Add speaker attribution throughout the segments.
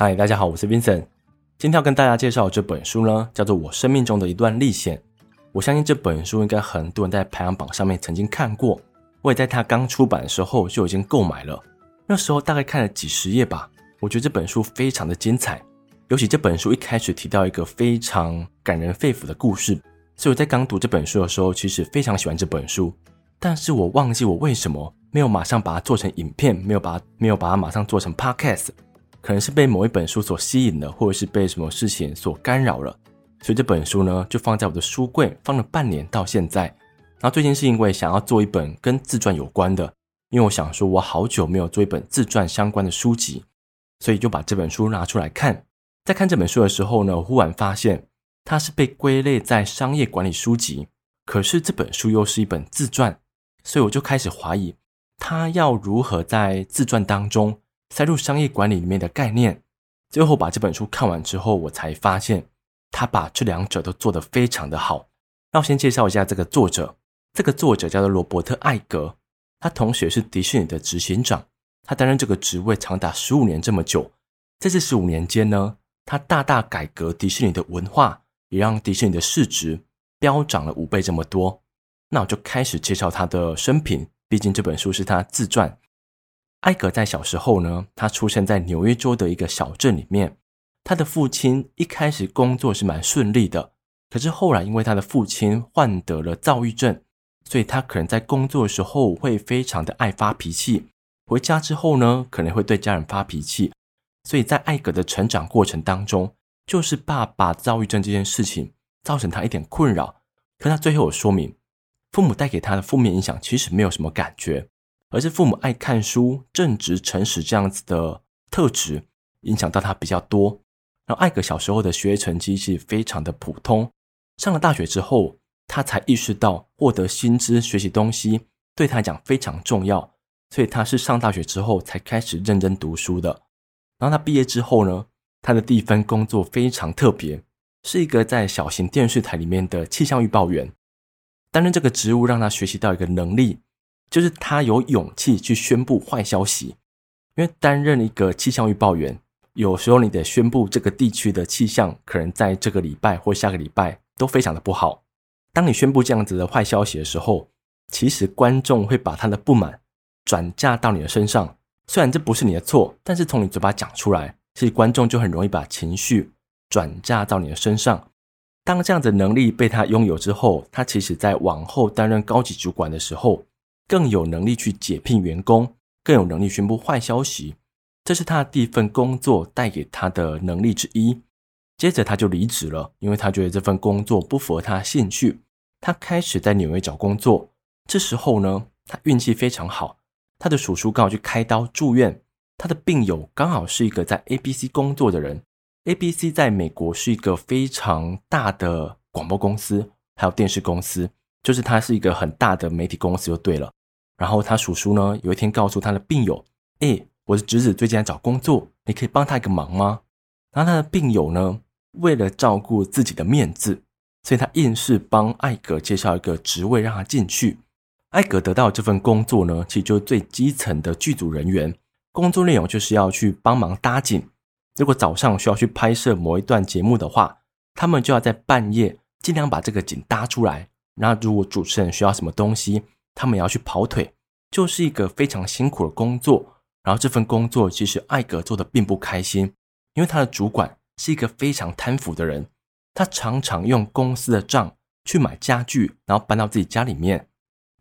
Speaker 1: 嗨，大家好，我是 Vincent。今天要跟大家介绍这本书呢，叫做《我生命中的一段历险》。我相信这本书应该很多人在排行榜上面曾经看过。我也在它刚出版的时候就已经购买了，那时候大概看了几十页吧。我觉得这本书非常的精彩，尤其这本书一开始提到一个非常感人肺腑的故事，所以我在刚读这本书的时候，其实非常喜欢这本书。但是我忘记我为什么没有马上把它做成影片，没有把它没有把它马上做成 podcast。可能是被某一本书所吸引了，或者是被什么事情所干扰了，所以这本书呢就放在我的书柜，放了半年到现在。然后最近是因为想要做一本跟自传有关的，因为我想说我好久没有做一本自传相关的书籍，所以就把这本书拿出来看。在看这本书的时候呢，忽然发现它是被归类在商业管理书籍，可是这本书又是一本自传，所以我就开始怀疑它要如何在自传当中。塞入商业管理里面的概念，最后把这本书看完之后，我才发现他把这两者都做得非常的好。那我先介绍一下这个作者，这个作者叫做罗伯特·艾格，他同学是迪士尼的执行长，他担任这个职位长达十五年这么久。在这十五年间呢，他大大改革迪士尼的文化，也让迪士尼的市值飙涨了五倍这么多。那我就开始介绍他的生平，毕竟这本书是他自传。艾格在小时候呢，他出生在纽约州的一个小镇里面。他的父亲一开始工作是蛮顺利的，可是后来因为他的父亲患得了躁郁症，所以他可能在工作的时候会非常的爱发脾气，回家之后呢，可能会对家人发脾气。所以在艾格的成长过程当中，就是爸爸躁郁症这件事情造成他一点困扰。可他最后有说明，父母带给他的负面影响其实没有什么感觉。而是父母爱看书、正直、诚实这样子的特质影响到他比较多。然后艾格小时候的学业成绩是非常的普通，上了大学之后，他才意识到获得新知、学习东西对他来讲非常重要。所以他是上大学之后才开始认真读书的。然后他毕业之后呢，他的第一份工作非常特别，是一个在小型电视台里面的气象预报员。担任这个职务让他学习到一个能力。就是他有勇气去宣布坏消息，因为担任一个气象预报员，有时候你得宣布这个地区的气象可能在这个礼拜或下个礼拜都非常的不好。当你宣布这样子的坏消息的时候，其实观众会把他的不满转嫁到你的身上。虽然这不是你的错，但是从你嘴巴讲出来，其实观众就很容易把情绪转嫁到你的身上。当这样子的能力被他拥有之后，他其实在往后担任高级主管的时候，更有能力去解聘员工，更有能力宣布坏消息，这是他第一份工作带给他的能力之一。接着他就离职了，因为他觉得这份工作不符合他的兴趣。他开始在纽约找工作。这时候呢，他运气非常好，他的叔叔刚好去开刀住院，他的病友刚好是一个在 ABC 工作的人。ABC 在美国是一个非常大的广播公司，还有电视公司，就是它是一个很大的媒体公司，就对了。然后他叔叔呢，有一天告诉他的病友：“诶，我的侄子最近在找工作，你可以帮他一个忙吗？”然后他的病友呢，为了照顾自己的面子，所以他硬是帮艾格介绍一个职位让他进去。艾格得到这份工作呢，其实就是最基层的剧组人员，工作内容就是要去帮忙搭景。如果早上需要去拍摄某一段节目的话，他们就要在半夜尽量把这个景搭出来。然后如果主持人需要什么东西，他们也要去跑腿，就是一个非常辛苦的工作。然后这份工作其实艾格做的并不开心，因为他的主管是一个非常贪腐的人，他常常用公司的账去买家具，然后搬到自己家里面。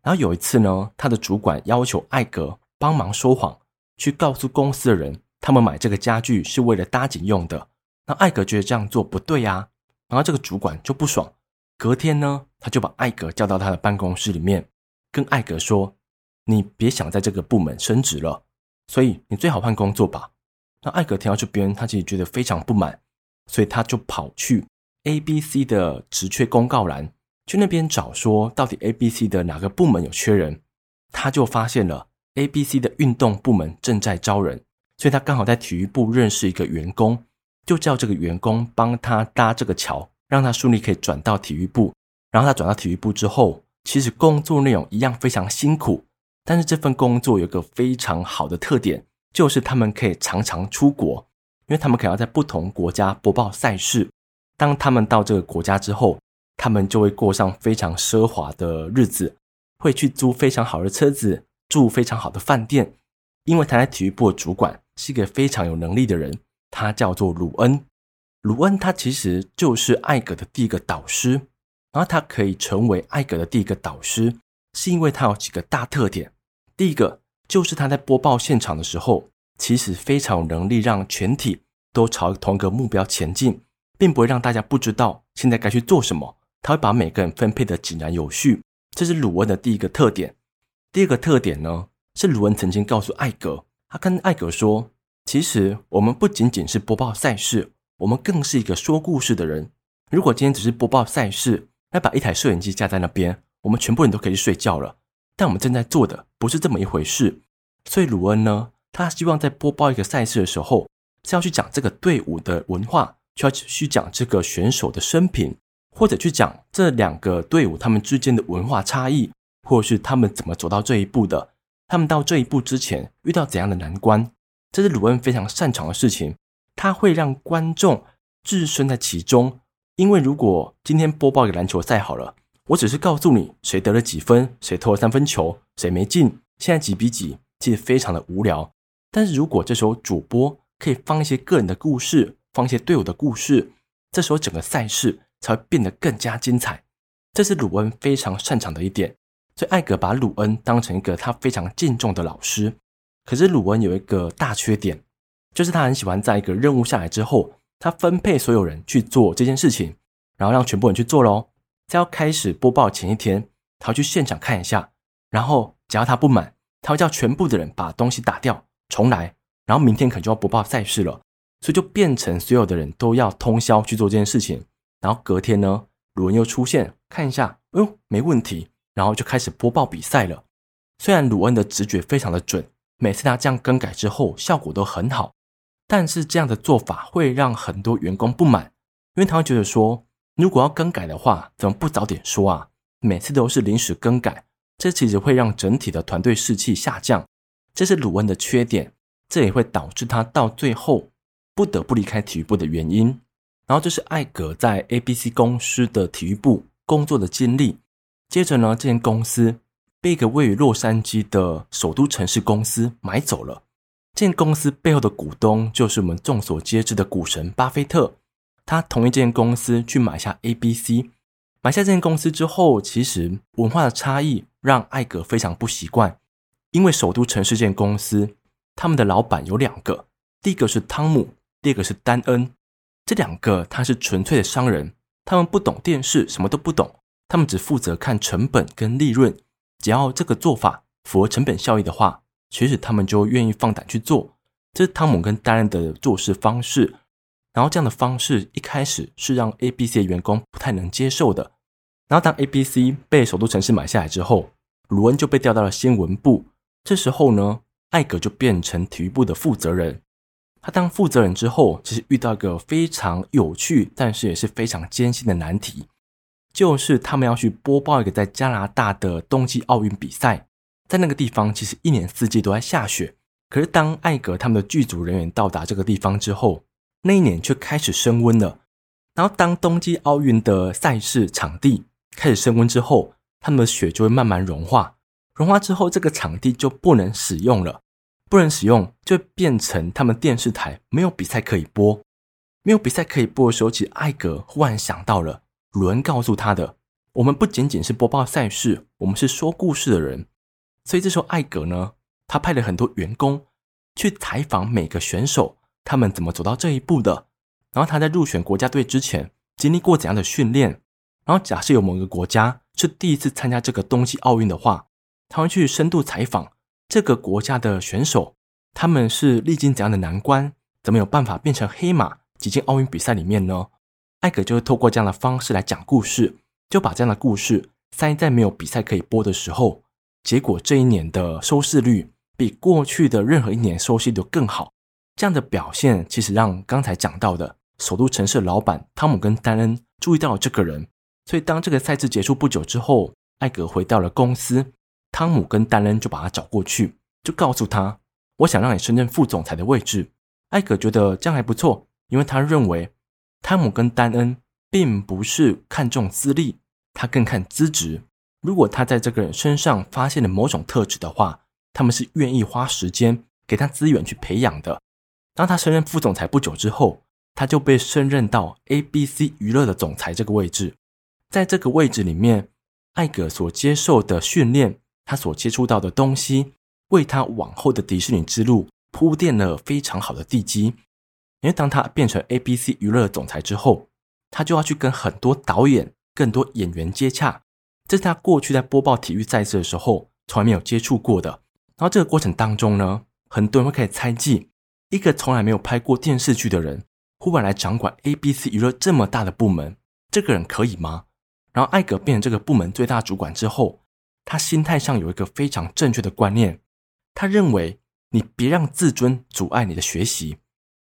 Speaker 1: 然后有一次呢，他的主管要求艾格帮忙说谎，去告诉公司的人，他们买这个家具是为了搭景用的。那艾格觉得这样做不对呀，然后这个主管就不爽。隔天呢，他就把艾格叫到他的办公室里面。跟艾格说：“你别想在这个部门升职了，所以你最好换工作吧。”那艾格听到这边，他其实觉得非常不满，所以他就跑去 ABC 的职缺公告栏，去那边找说到底 ABC 的哪个部门有缺人。他就发现了 ABC 的运动部门正在招人，所以他刚好在体育部认识一个员工，就叫这个员工帮他搭这个桥，让他顺利可以转到体育部。然后他转到体育部之后。其实工作内容一样非常辛苦，但是这份工作有个非常好的特点，就是他们可以常常出国。因为他们可能要在不同国家播报赛事。当他们到这个国家之后，他们就会过上非常奢华的日子，会去租非常好的车子，住非常好的饭店。因为他在体育部的主管是一个非常有能力的人，他叫做鲁恩。鲁恩他其实就是艾格的第一个导师，然后他可以成为艾格的第一个导师，是因为他有几个大特点。第一个就是他在播报现场的时候，其实非常有能力让全体都朝同一个目标前进。并不会让大家不知道现在该去做什么，他会把每个人分配得井然有序，这是鲁恩的第一个特点。第二个特点呢，是鲁恩曾经告诉艾格，他跟艾格说，其实我们不仅仅是播报赛事，我们更是一个说故事的人。如果今天只是播报赛事，再把一台摄影机架在那边，我们全部人都可以去睡觉了。但我们正在做的不是这么一回事，所以鲁恩呢，他希望在播报一个赛事的时候，是要去讲这个队伍的文化。就要去讲这个选手的生平，或者去讲这两个队伍他们之间的文化差异，或者是他们怎么走到这一步的，他们到这一步之前遇到怎样的难关，这是鲁恩非常擅长的事情。他会让观众置身在其中，因为如果今天播报一个篮球赛好了，我只是告诉你谁得了几分，谁投了三分球，谁没进，现在几比几，其实非常的无聊。但是如果这时候主播可以放一些个人的故事。放一些队友的故事，这时候整个赛事才会变得更加精彩。这是鲁恩非常擅长的一点，所以艾格把鲁恩当成一个他非常敬重的老师。可是鲁恩有一个大缺点，就是他很喜欢在一个任务下来之后，他分配所有人去做这件事情，然后让全部人去做喽。在要开始播报前一天，他要去现场看一下，然后只要他不满，他会叫全部的人把东西打掉重来，然后明天可能就要播报赛事了。所以就变成所有的人都要通宵去做这件事情，然后隔天呢，鲁恩又出现看一下，哎呦，没问题，然后就开始播报比赛了。虽然鲁恩的直觉非常的准，每次他这样更改之后效果都很好，但是这样的做法会让很多员工不满，因为他会觉得说，如果要更改的话，怎么不早点说啊？每次都是临时更改，这其实会让整体的团队士气下降，这是鲁恩的缺点，这也会导致他到最后。不得不离开体育部的原因，然后这是艾格在 ABC 公司的体育部工作的经历。接着呢，这间公司被一个位于洛杉矶的首都城市公司买走了。这间公司背后的股东就是我们众所皆知的股神巴菲特。他同一间公司去买下 ABC，买下这间公司之后，其实文化的差异让艾格非常不习惯，因为首都城市这间公司，他们的老板有两个，第一个是汤姆。第二个是丹恩，这两个他是纯粹的商人，他们不懂电视，什么都不懂，他们只负责看成本跟利润，只要这个做法符合成本效益的话，其实他们就愿意放胆去做。这是汤姆跟戴恩的做事方式，然后这样的方式一开始是让 ABC 的员工不太能接受的。然后当 ABC 被首都城市买下来之后，鲁恩就被调到了新闻部，这时候呢，艾格就变成体育部的负责人。他当负责人之后，其实遇到一个非常有趣，但是也是非常艰辛的难题，就是他们要去播报一个在加拿大的冬季奥运比赛。在那个地方，其实一年四季都在下雪。可是当艾格他们的剧组人员到达这个地方之后，那一年却开始升温了。然后当冬季奥运的赛事场地开始升温之后，他们的雪就会慢慢融化，融化之后，这个场地就不能使用了。不能使用，就变成他们电视台没有比赛可以播。没有比赛可以播的时候，其实艾格忽然想到了鲁恩告诉他的：我们不仅仅是播报赛事，我们是说故事的人。所以这时候艾格呢，他派了很多员工去采访每个选手，他们怎么走到这一步的。然后他在入选国家队之前经历过怎样的训练。然后假设有某个国家是第一次参加这个冬季奥运的话，他会去深度采访。这个国家的选手，他们是历经怎样的难关？怎么有办法变成黑马挤进奥运比赛里面呢？艾格就会透过这样的方式来讲故事，就把这样的故事塞在没有比赛可以播的时候。结果这一年的收视率比过去的任何一年收视率都更好。这样的表现其实让刚才讲到的首都城市老板汤姆跟丹恩注意到了这个人。所以当这个赛制结束不久之后，艾格回到了公司。汤姆跟丹恩就把他找过去，就告诉他：“我想让你升任副总裁的位置。艾格觉得这样还不错，因为他认为汤姆跟丹恩并不是看重资历，他更看资质。如果他在这个人身上发现了某种特质的话，他们是愿意花时间给他资源去培养的。当他升任副总裁不久之后，他就被升任到 ABC 娱乐的总裁这个位置。在这个位置里面，艾格所接受的训练，他所接触到的东西，为他往后的迪士尼之路铺垫了非常好的地基。因为当他变成 ABC 娱乐总裁之后，他就要去跟很多导演、更多演员接洽。这是他过去在播报体育赛事的时候从来没有接触过的。然后这个过程当中呢，很多人会开始猜忌，一个从来没有拍过电视剧的人，忽然来掌管 ABC 娱乐这么大的部门，这个人可以吗？然后艾格变成这个部门最大主管之后，他心态上有一个非常正确的观念，他认为你别让自尊阻碍你的学习。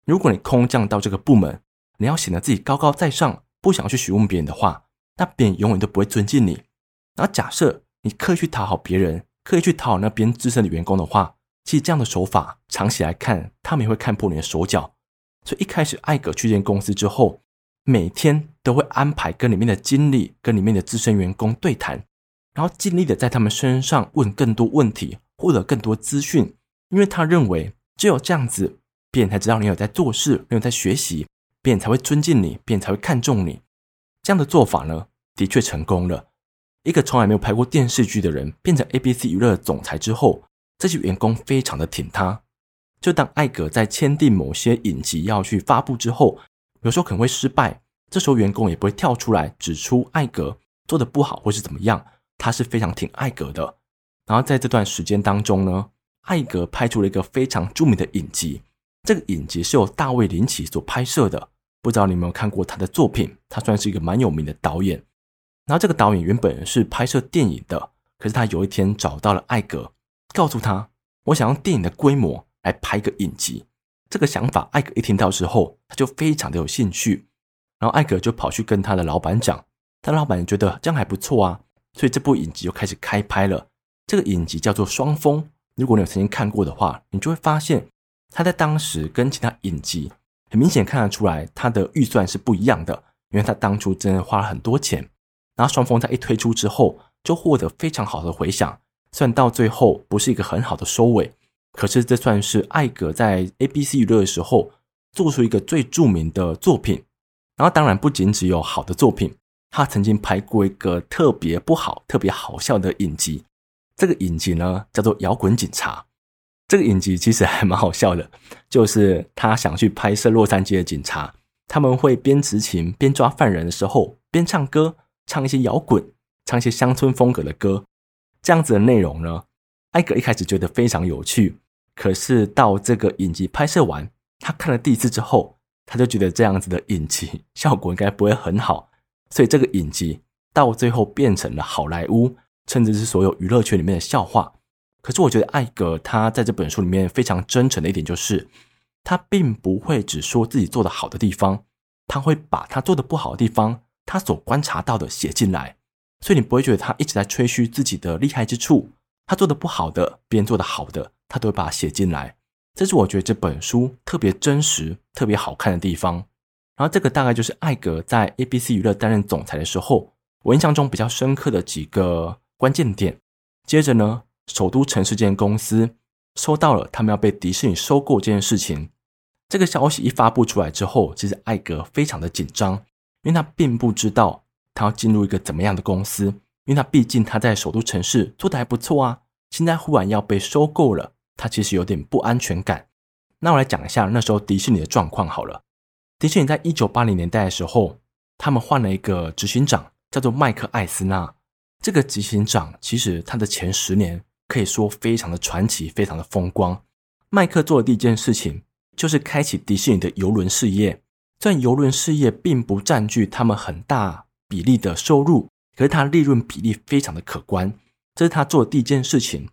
Speaker 1: 如果你空降到这个部门，你要显得自己高高在上，不想去询问别人的话，那别人永远都不会尊敬你。然后假设你刻意去讨好别人，刻意去讨好那边资深的员工的话，其实这样的手法长期来看，他们也会看破你的手脚。所以一开始艾格去这间公司之后，每天都会安排跟里面的经理、跟里面的资深员工对谈，然后尽力的在他们身上问更多问题，获得更多资讯，因为他认为只有这样子，别人才知道你有在做事，你有在学习，别人才会尊敬你，别人才会看重你。这样的做法呢，的确成功了。一个从来没有拍过电视剧的人变成 ABC 娱乐总裁之后，这些员工非常的挺他。就当艾格在签订某些影集要去发布之后，有时候可能会失败，这时候员工也不会跳出来指出艾格做的不好或是怎么样，他是非常挺艾格的。然后在这段时间当中呢，艾格拍出了一个非常著名的影集，这个影集是由大卫林奇所拍摄的，不知道你有没有看过他的作品？他算是一个蛮有名的导演。然后这个导演原本是拍摄电影的，可是他有一天找到了艾格，告诉他：“我想用电影的规模来拍个影集。”这个想法，艾格一听到之后，他就非常的有兴趣。然后艾格就跑去跟他的老板讲，他老板觉得这样还不错啊，所以这部影集就开始开拍了。这个影集叫做《双峰》，如果你有曾经看过的话，你就会发现他在当时跟其他影集很明显看得出来，他的预算是不一样的，因为他当初真的花了很多钱。然后双峰在一推出之后，就获得非常好的回响。虽然到最后不是一个很好的收尾，可是这算是艾格在 ABC 娱乐的时候做出一个最著名的作品。然后当然不仅只有好的作品，他曾经拍过一个特别不好、特别好笑的影集。这个影集呢叫做《摇滚警察》。这个影集其实还蛮好笑的，就是他想去拍摄洛杉矶的警察，他们会边执勤边抓犯人的时候边唱歌。唱一些摇滚，唱一些乡村风格的歌，这样子的内容呢，艾格一开始觉得非常有趣。可是到这个影集拍摄完，他看了第一次之后，他就觉得这样子的影集效果应该不会很好，所以这个影集到最后变成了好莱坞，甚至是所有娱乐圈里面的笑话。可是我觉得艾格他在这本书里面非常真诚的一点就是，他并不会只说自己做的好的地方，他会把他做的不好的地方。他所观察到的写进来，所以你不会觉得他一直在吹嘘自己的厉害之处。他做的不好的，别人做的好的，他都会把它写进来。这是我觉得这本书特别真实、特别好看的地方。然后这个大概就是艾格在 ABC 娱乐担任总裁的时候，我印象中比较深刻的几个关键点。接着呢，首都城市这间公司收到了他们要被迪士尼收购这件事情，这个消息一发布出来之后，其实艾格非常的紧张。因为他并不知道他要进入一个怎么样的公司，因为他毕竟他在首都城市做得还不错啊，现在忽然要被收购了，他其实有点不安全感。那我来讲一下那时候迪士尼的状况好了。迪士尼在一九八零年代的时候，他们换了一个执行长，叫做麦克艾斯纳。这个执行长其实他的前十年可以说非常的传奇，非常的风光。麦克做的第一件事情就是开启迪士尼的游轮事业。虽然邮轮事业并不占据他们很大比例的收入，可是它利润比例非常的可观。这是他做的第一件事情。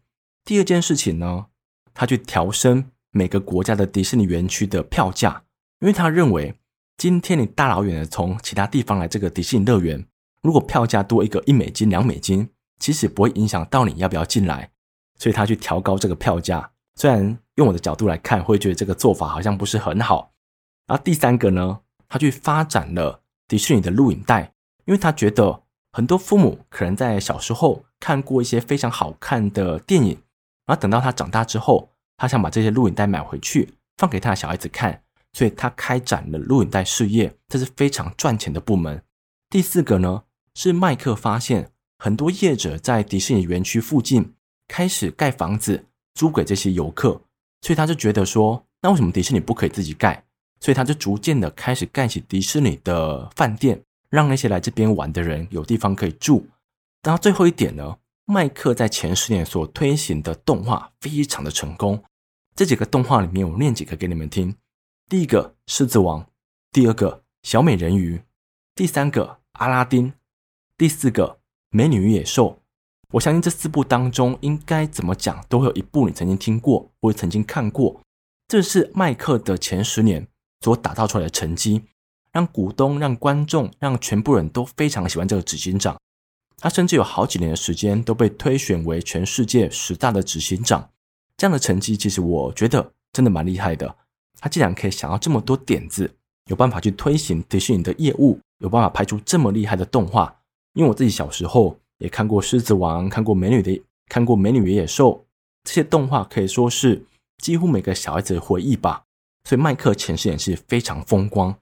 Speaker 1: 第二件事情呢，他去调升每个国家的迪士尼园区的票价，因为他认为今天你大老远的从其他地方来这个迪士尼乐园，如果票价多一个一美金、两美金，其实不会影响到你要不要进来。所以他去调高这个票价，虽然用我的角度来看，会觉得这个做法好像不是很好。然后第三个呢，他去发展了迪士尼的录影带，因为他觉得很多父母可能在小时候看过一些非常好看的电影，然后等到他长大之后，他想把这些录影带买回去放给他小孩子看，所以他开展了录影带事业，这是非常赚钱的部门。第四个呢，是麦克发现很多业者在迪士尼园区附近开始盖房子租给这些游客，所以他就觉得说，那为什么迪士尼不可以自己盖？所以他就逐渐的开始盖起迪士尼的饭店，让那些来这边玩的人有地方可以住。然后最后一点呢，麦克在前十年所推行的动画非常的成功。这几个动画里面，我念几个给你们听。第一个《狮子王》，第二个《小美人鱼》，第三个《阿拉丁》，第四个《美女与野兽》。我相信这四部当中，应该怎么讲都会有一部你曾经听过或者曾经看过。这是麦克的前十年。所打造出来的成绩，让股东、让观众、让全部人都非常喜欢这个执行长。他甚至有好几年的时间都被推选为全世界十大的执行长。这样的成绩，其实我觉得真的蛮厉害的。他竟然可以想到这么多点子，有办法去推行迪士尼的业务，有办法拍出这么厉害的动画。因为我自己小时候也看过《狮子王》，看过《美女的》，看过《美女与野兽》这些动画，可以说是几乎每个小孩子的回忆吧。所以麦克前十年是非常风光，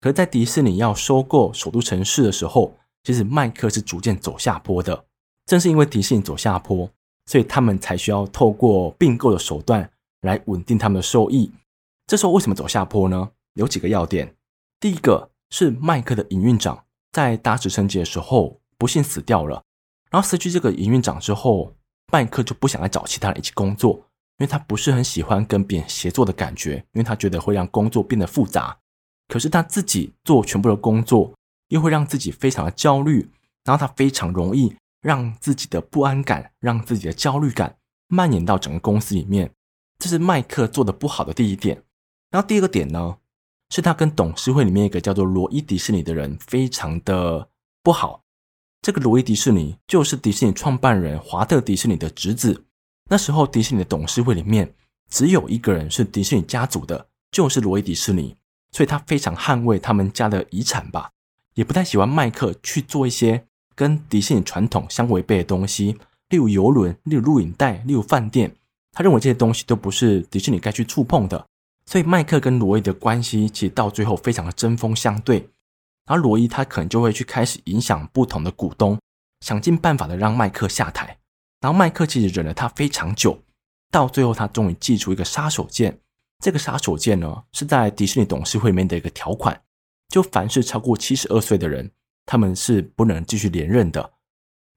Speaker 1: 可是，在迪士尼要收购首都城市的时候，其实麦克是逐渐走下坡的。正是因为迪士尼走下坡，所以他们才需要透过并购的手段来稳定他们的收益。这时候为什么走下坡呢？有几个要点。第一个是麦克的营运长在搭直升机的时候不幸死掉了，然后失去这个营运长之后，麦克就不想再找其他人一起工作。因为他不是很喜欢跟别人协作的感觉，因为他觉得会让工作变得复杂。可是他自己做全部的工作，又会让自己非常的焦虑，然后他非常容易让自己的不安感、让自己的焦虑感蔓延到整个公司里面。这是麦克做的不好的第一点。然后第二个点呢，是他跟董事会里面一个叫做罗伊迪士尼的人非常的不好。这个罗伊迪士尼就是迪士尼创办人华特迪士尼的侄子。那时候，迪士尼的董事会里面只有一个人是迪士尼家族的，就是罗伊迪士尼，所以他非常捍卫他们家的遗产吧，也不太喜欢麦克去做一些跟迪士尼传统相违背的东西，例如游轮、例如录影带、例如饭店，他认为这些东西都不是迪士尼该去触碰的，所以麦克跟罗伊的关系其实到最后非常的针锋相对，然后罗伊他可能就会去开始影响不同的股东，想尽办法的让麦克下台。然后麦克其实忍了他非常久，到最后他终于祭出一个杀手锏。这个杀手锏呢，是在迪士尼董事会里面的一个条款，就凡是超过七十二岁的人，他们是不能继续连任的。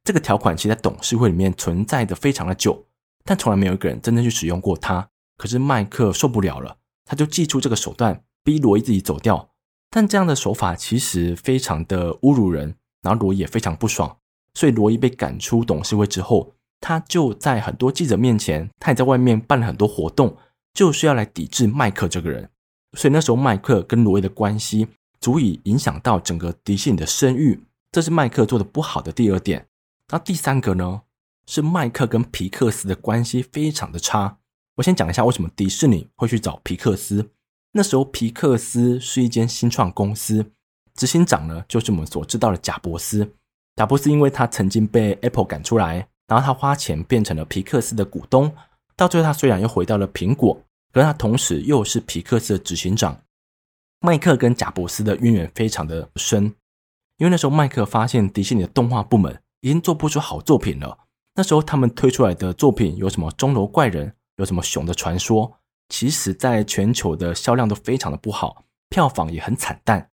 Speaker 1: 这个条款其实在董事会里面存在的非常的久，但从来没有一个人真正去使用过它。可是麦克受不了了，他就祭出这个手段，逼罗伊自己走掉。但这样的手法其实非常的侮辱人，然后罗伊也非常不爽，所以罗伊被赶出董事会之后。他就在很多记者面前，他也在外面办了很多活动，就是要来抵制麦克这个人。所以那时候麦克跟罗伊的关系足以影响到整个迪士尼的声誉，这是麦克做的不好的第二点。那第三个呢，是麦克跟皮克斯的关系非常的差。我先讲一下为什么迪士尼会去找皮克斯。那时候皮克斯是一间新创公司，执行长呢就是我们所知道的贾伯斯。贾伯斯因为他曾经被 Apple 赶出来。然后他花钱变成了皮克斯的股东，到最后他虽然又回到了苹果，可是他同时又是皮克斯的执行长。麦克跟贾伯斯的渊源非常的深，因为那时候麦克发现迪士尼的动画部门已经做不出好作品了。那时候他们推出来的作品有什么《钟楼怪人》，有什么《熊的传说》，其实在全球的销量都非常的不好，票房也很惨淡。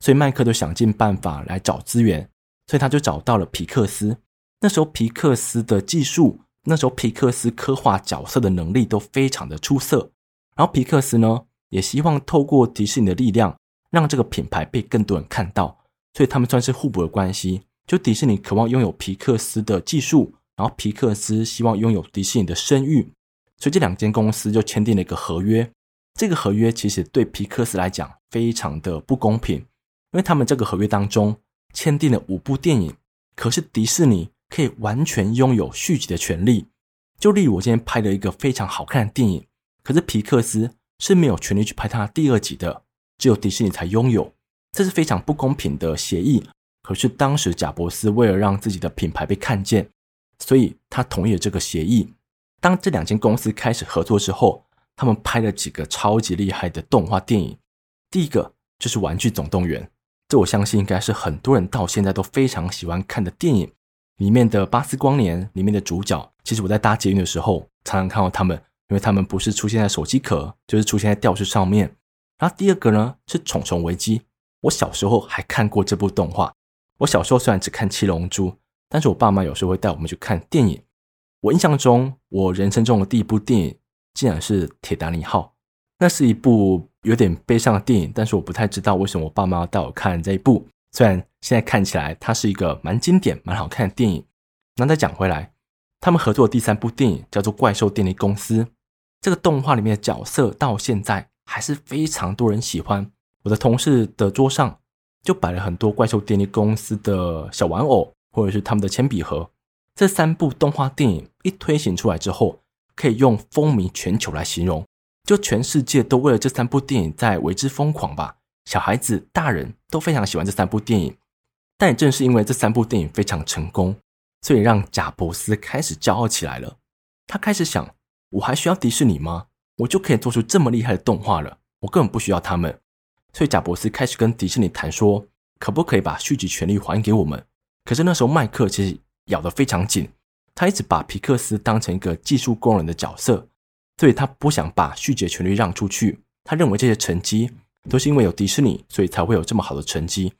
Speaker 1: 所以麦克就想尽办法来找资源，所以他就找到了皮克斯。那时候皮克斯的技术，那时候皮克斯刻画角色的能力都非常的出色。然后皮克斯呢，也希望透过迪士尼的力量，让这个品牌被更多人看到。所以他们算是互补的关系。就迪士尼渴望拥有皮克斯的技术，然后皮克斯希望拥有迪士尼的声誉，所以这两间公司就签订了一个合约。这个合约其实对皮克斯来讲非常的不公平，因为他们这个合约当中签订了五部电影，可是迪士尼。可以完全拥有续集的权利，就例如我今天拍了一个非常好看的电影，可是皮克斯是没有权利去拍它第二集的，只有迪士尼才拥有，这是非常不公平的协议。可是当时贾伯斯为了让自己的品牌被看见，所以他同意了这个协议。当这两间公司开始合作之后，他们拍了几个超级厉害的动画电影。第一个就是《玩具总动员》，这我相信应该是很多人到现在都非常喜欢看的电影。里面的巴斯光年里面的主角，其实我在搭捷运的时候常常看到他们，因为他们不是出现在手机壳，就是出现在吊饰上面。然后第二个呢是《虫虫危机》，我小时候还看过这部动画。我小时候虽然只看《七龙珠》，但是我爸妈有时候会带我们去看电影。我印象中，我人生中的第一部电影竟然是《铁达尼号》，那是一部有点悲伤的电影，但是我不太知道为什么我爸妈要带我看这一部。虽然现在看起来它是一个蛮经典、蛮好看的电影。那再讲回来，他们合作的第三部电影叫做《怪兽电力公司》，这个动画里面的角色到现在还是非常多人喜欢。我的同事的桌上就摆了很多怪兽电力公司的小玩偶，或者是他们的铅笔盒。这三部动画电影一推行出来之后，可以用风靡全球来形容，就全世界都为了这三部电影在为之疯狂吧。小孩子、大人都非常喜欢这三部电影，但也正是因为这三部电影非常成功，所以让贾伯斯开始骄傲起来了。他开始想：我还需要迪士尼吗？我就可以做出这么厉害的动画了，我根本不需要他们。所以贾伯斯开始跟迪士尼谈说，可不可以把续集权利还给我们？可是那时候麦克其实咬得非常紧，他一直把皮克斯当成一个技术工人的角色，所以他不想把续集权利让出去。他认为这些成绩。都是因为有迪士尼，所以才会有这么好的成绩。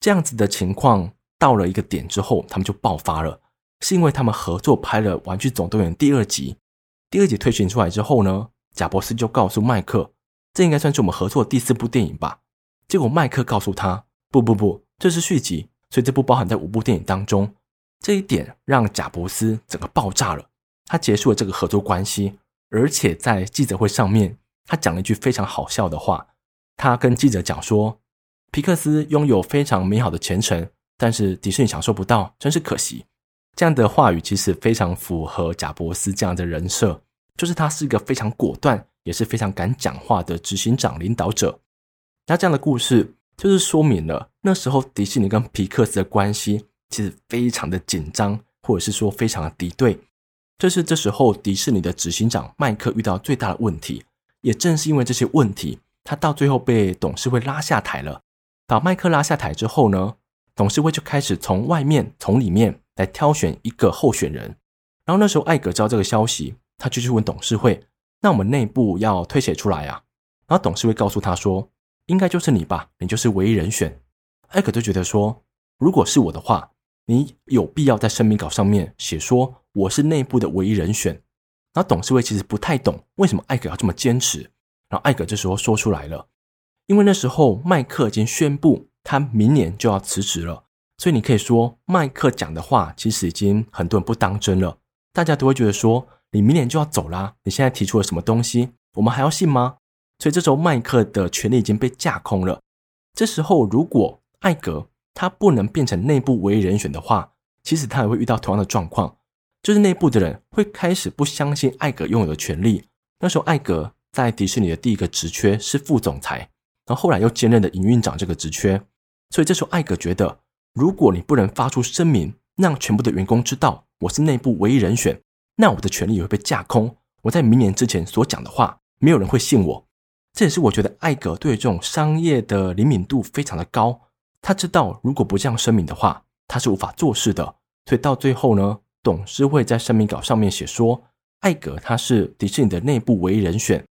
Speaker 1: 这样子的情况到了一个点之后，他们就爆发了，是因为他们合作拍了《玩具总动员》第二集。第二集推行出来之后呢，贾伯斯就告诉麦克，这应该算是我们合作的第四部电影吧。结果麦克告诉他，不不不，这是续集，所以这部包含在五部电影当中。这一点让贾伯斯整个爆炸了，他结束了这个合作关系，而且在记者会上面，他讲了一句非常好笑的话。他跟记者讲说：“皮克斯拥有非常美好的前程，但是迪士尼享受不到，真是可惜。”这样的话语其实非常符合贾伯斯这样的人设，就是他是一个非常果断，也是非常敢讲话的执行长领导者。那这样的故事就是说明了那时候迪士尼跟皮克斯的关系其实非常的紧张，或者是说非常的敌对。这是这时候迪士尼的执行长麦克遇到最大的问题，也正是因为这些问题。他到最后被董事会拉下台了。把麦克拉下台之后呢，董事会就开始从外面、从里面来挑选一个候选人。然后那时候艾格知道这个消息，他就去问董事会：“那我们内部要推谁出来啊？”然后董事会告诉他说：“应该就是你吧，你就是唯一人选。”艾格就觉得说：“如果是我的话，你有必要在声明稿上面写说我是内部的唯一人选。”然后董事会其实不太懂为什么艾格要这么坚持。然后艾格这时候说出来了，因为那时候麦克已经宣布他明年就要辞职了，所以你可以说麦克讲的话其实已经很多人不当真了，大家都会觉得说你明年就要走啦，你现在提出了什么东西，我们还要信吗？所以这时候麦克的权利已经被架空了。这时候如果艾格他不能变成内部唯一人选的话，其实他也会遇到同样的状况，就是内部的人会开始不相信艾格拥有的权利。那时候艾格。在迪士尼的第一个职缺是副总裁，然后后来又兼任了营运长这个职缺，所以这时候艾格觉得，如果你不能发出声明，让全部的员工知道我是内部唯一人选，那我的权利也会被架空。我在明年之前所讲的话，没有人会信我。这也是我觉得艾格对这种商业的灵敏度非常的高，他知道如果不这样声明的话，他是无法做事的。所以到最后呢，董事会在声明稿上面写说，艾格他是迪士尼的内部唯一人选。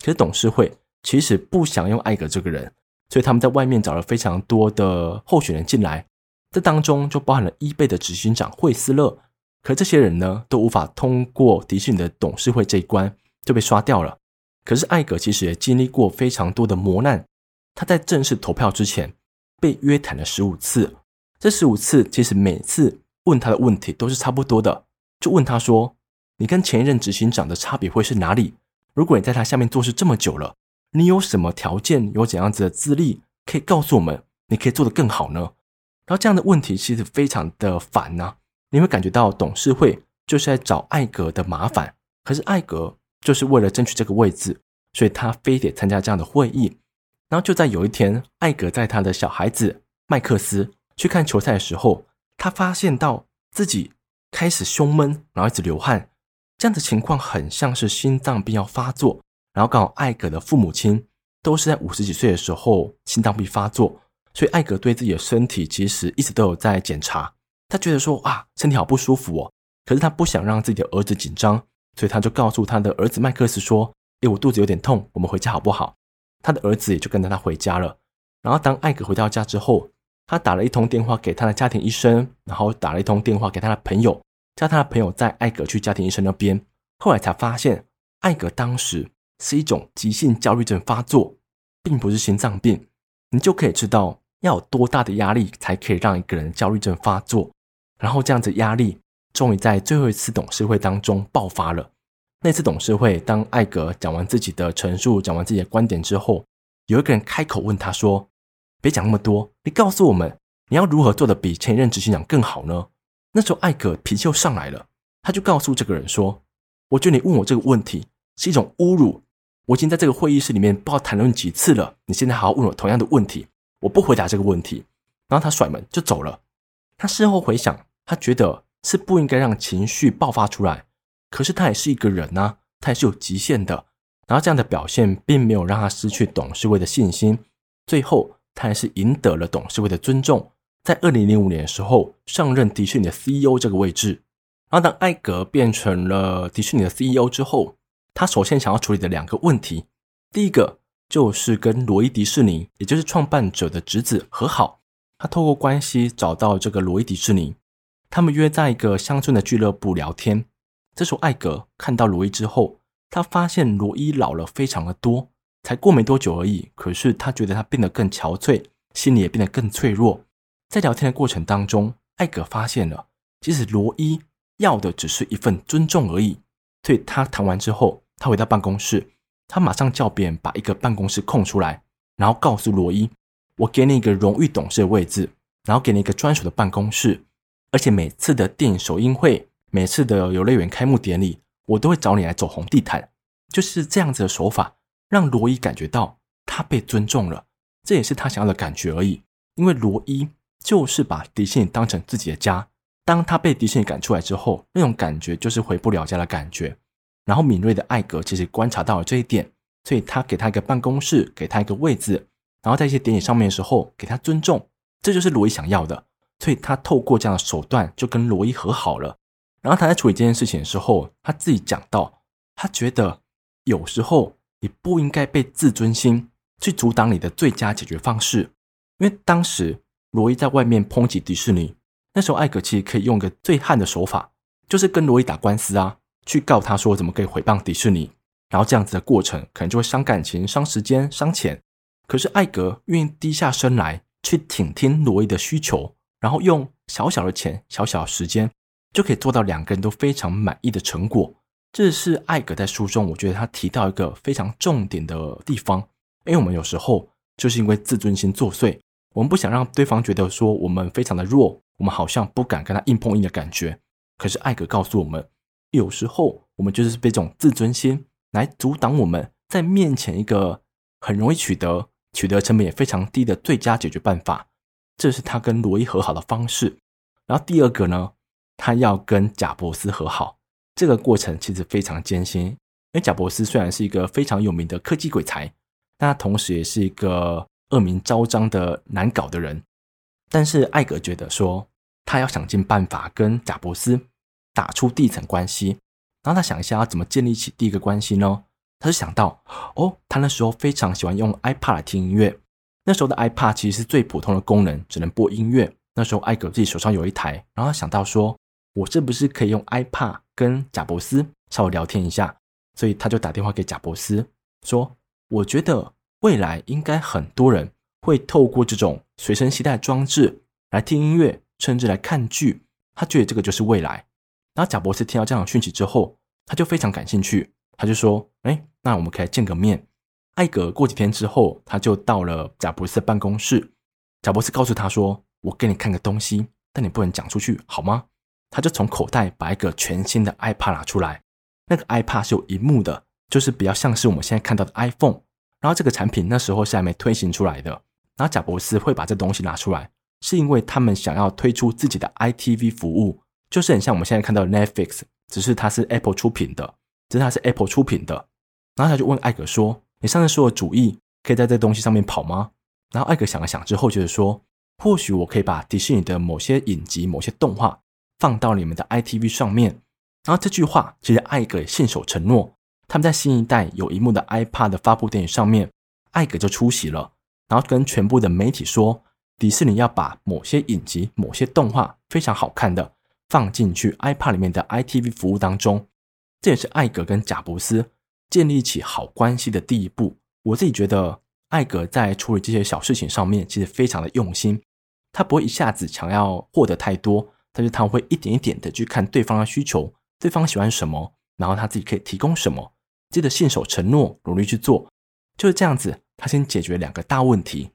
Speaker 1: 可是董事会其实不想用艾格这个人，所以他们在外面找了非常多的候选人进来，这当中就包含了伊贝的执行长惠斯勒。可这些人呢，都无法通过迪士尼的董事会这一关，就被刷掉了。可是艾格其实也经历过非常多的磨难，他在正式投票之前被约谈了十五次，这十五次其实每次问他的问题都是差不多的，就问他说：“你跟前一任执行长的差别会是哪里？”如果你在他下面做事这么久了，你有什么条件，有怎样子的资历，可以告诉我们，你可以做得更好呢？然后这样的问题其实非常的烦呐、你会感觉到董事会就是在找艾格的麻烦。可是艾格就是为了争取这个位置，所以他非得参加这样的会议。然后就在有一天，艾格在他的小孩子麦克斯去看球赛的时候，他发现到自己开始胸闷，然后一直流汗，这样的情况很像是心脏病要发作。然后刚好艾格的父母亲都是在五十几岁的时候心脏病发作，所以艾格对自己的身体其实一直都有在检查。他觉得说啊，身体好不舒服哦，可是他不想让自己的儿子紧张，所以他就告诉他的儿子麦克斯说：“诶，我肚子有点痛，我们回家好不好？”他的儿子也就跟着他回家了。然后当艾格回到家之后，他打了一通电话给他的家庭医生，然后打了一通电话给他的朋友，叫他的朋友带艾格去家庭医生那边。后来才发现，艾格当时是一种急性焦虑症发作，并不是心脏病。你就可以知道要有多大的压力才可以让一个人焦虑症发作。然后这样子压力终于在最后一次董事会当中爆发了。那次董事会，当艾格讲完自己的陈述，讲完自己的观点之后，有一个人开口问他说：“别讲那么多，你告诉我们，你要如何做的比前任执行长更好呢？”那时候艾格脾气又上来了，他就告诉这个人说：“我觉得你问我这个问题是一种侮辱。我已经在这个会议室里面不知道谈论几次了，你现在还要问我同样的问题，我不回答这个问题。”然后他甩门就走了。他事后回想，他觉得是不应该让情绪爆发出来。可是他也是一个人呐、他也是有极限的。然后这样的表现并没有让他失去董事会的信心，最后他还是赢得了董事会的尊重。在二零零五年的时候，上任迪士尼的 CEO 这个位置。然后当艾格变成了迪士尼的 CEO 之后，他首先想要处理的两个问题，第一个就是跟罗伊迪士尼，也就是创办者的侄子和好。他透过关系找到这个罗伊迪士尼，他们约在一个乡村的俱乐部聊天。这时候，艾格看到罗伊之后，他发现罗伊老了非常的多，才过没多久而已。可是他觉得他变得更憔悴，心里也变得更脆弱。在聊天的过程当中，艾格发现了，其实罗伊要的只是一份尊重而已。所以他谈完之后，他回到办公室，他马上叫别人把一个办公室空出来，然后告诉罗伊：“我给你一个荣誉董事的位置，然后给你一个专属的办公室，而且每次的电影首映会。”每次的游乐园开幕典礼，我都会找你来走红地毯，就是这样子的手法，让罗伊感觉到他被尊重了，这也是他想要的感觉而已。因为罗伊就是把迪士尼当成自己的家，当他被迪士尼赶出来之后，那种感觉就是回不了家的感觉。然后敏锐的艾格其实观察到了这一点，所以他给他一个办公室，给他一个位置，然后在一些典礼上面的时候给他尊重，这就是罗伊想要的。所以他透过这样的手段就跟罗伊和好了。然后他在处理这件事情的时候，他自己讲到，他觉得有时候你不应该被自尊心去阻挡你的最佳解决方式。因为当时罗伊在外面抨击迪士尼，那时候艾格其实可以用一个最悍的手法，就是跟罗伊打官司啊，去告他说怎么可以诽谤迪士尼。然后这样子的过程可能就会伤感情、伤时间、伤钱。可是艾格愿意低下身来去倾听罗伊的需求，然后用小小的钱、小小的时间。就可以做到两个人都非常满意的成果。这是艾格在书中，我觉得他提到一个非常重点的地方。因为我们有时候就是因为自尊心作祟，我们不想让对方觉得说我们非常的弱，我们好像不敢跟他硬碰硬的感觉。可是艾格告诉我们，有时候我们就是被这种自尊心来阻挡我们在面前一个很容易取得、取得成本也非常低的最佳解决办法。这是他跟罗伊和好的方式。然后第二个呢？他要跟贾伯斯和好，这个过程其实非常艰辛。因为贾伯斯虽然是一个非常有名的科技鬼才，但他同时也是一个恶名昭彰的难搞的人。但是艾格觉得说，他要想尽办法跟贾伯斯打出第一层关系。然后他想一下要怎么建立起第一个关系呢？他就想到，哦，他那时候非常喜欢用 iPad 来听音乐。那时候的 iPad 其实是最普通的功能，只能播音乐。那时候艾格自己手上有一台，然后他想到说。我是不是可以用 iPad 跟贾伯斯稍微聊天一下？所以他就打电话给贾伯斯说：“我觉得未来应该很多人会透过这种随身携带装置来听音乐，甚至来看剧。他觉得这个就是未来。”然后贾博士听到这样的讯息之后，他就非常感兴趣，他就说：“哎，那我们可以见个面。”艾格过几天之后，他就到了贾博士的办公室。贾博士告诉他说：“我给你看个东西，但你不能讲出去，好吗？”他就从口袋把一个全新的 iPad 拿出来。那个 iPad 是有萤幕的，就是比较像是我们现在看到的 iPhone。然后这个产品那时候是还没推行出来的。然后贾伯斯会把这东西拿出来，是因为他们想要推出自己的 ITV 服务，就是很像我们现在看到的 Netflix，只是它是 Apple 出品的，只是它是 Apple 出品的。然后他就问艾格说：“你上次说的主意可以在这东西上面跑吗？”然后艾格想了想之后，就是说：“或许我可以把迪士尼的某些影集、某些动画放到你们的 ITV 上面。”然后这句话其实艾格信守承诺。他们在新一代有一幕的 iPad 的发布电影上面，艾格就出席了，然后跟全部的媒体说，迪士尼要把某些影集、某些动画非常好看的放进去 iPad 里面的 ITV 服务当中。这也是艾格跟贾伯斯建立起好关系的第一步。我自己觉得，艾格在处理这些小事情上面其实非常的用心，他不会一下子想要获得太多，但是他会一点一点的去看对方的需求。对方喜欢什么，然后他自己可以提供什么，记得信守承诺，努力去做，就是这样子。他先解决两个大问题，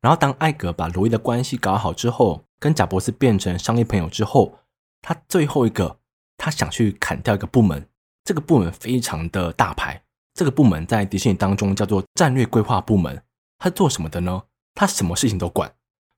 Speaker 1: 然后当艾格把罗伊的关系搞好之后，跟贾伯斯变成商业朋友之后，他最后一个，他想去砍掉一个部门，这个部门非常的大牌，这个部门在迪士尼当中叫做战略规划部门。他做什么的呢？他什么事情都管，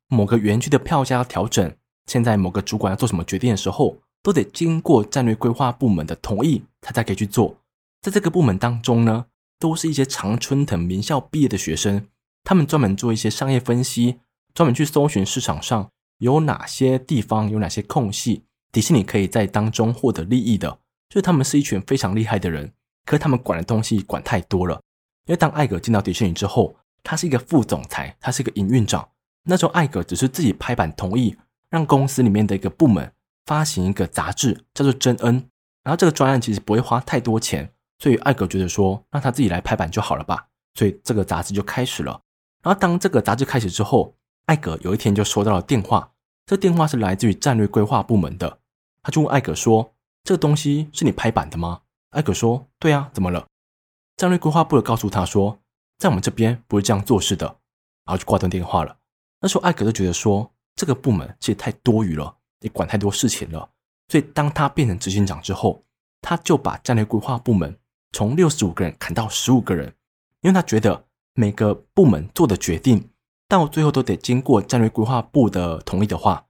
Speaker 1: 某个园区的票价要调整，现在某个主管要做什么决定的时候。都得经过战略规划部门的同意，他才可以去做。在这个部门当中呢，都是一些常春藤名校毕业的学生，他们专门做一些商业分析，专门去搜寻市场上有哪些地方有哪些空隙，迪士尼可以在当中获得利益的。就是他们是一群非常厉害的人，可是他们管的东西管太多了。因为当艾格进到迪士尼之后，他是一个副总裁，他是一个营运长。那时候艾格只是自己拍板同意，让公司里面的一个部门。发行一个杂志叫做《真恩》，然后这个专案其实不会花太多钱，所以艾格觉得说让他自己来拍板就好了吧，所以这个杂志就开始了。然后当这个杂志开始之后，艾格有一天就收到了电话，这电话是来自于战略规划部门的，他就问艾格说：“这个东西是你拍板的吗？”艾格说：“对啊，怎么了？”战略规划部的告诉他说：“在我们这边不会这样做事的。”然后就挂断电话了。那时候艾格就觉得说这个部门其实太多余了。你管太多事情了，所以当他变成执行长之后，他就把战略规划部门从六十五个人砍到十五个人，因为他觉得每个部门做的决定到最后都得经过战略规划部的同意的话，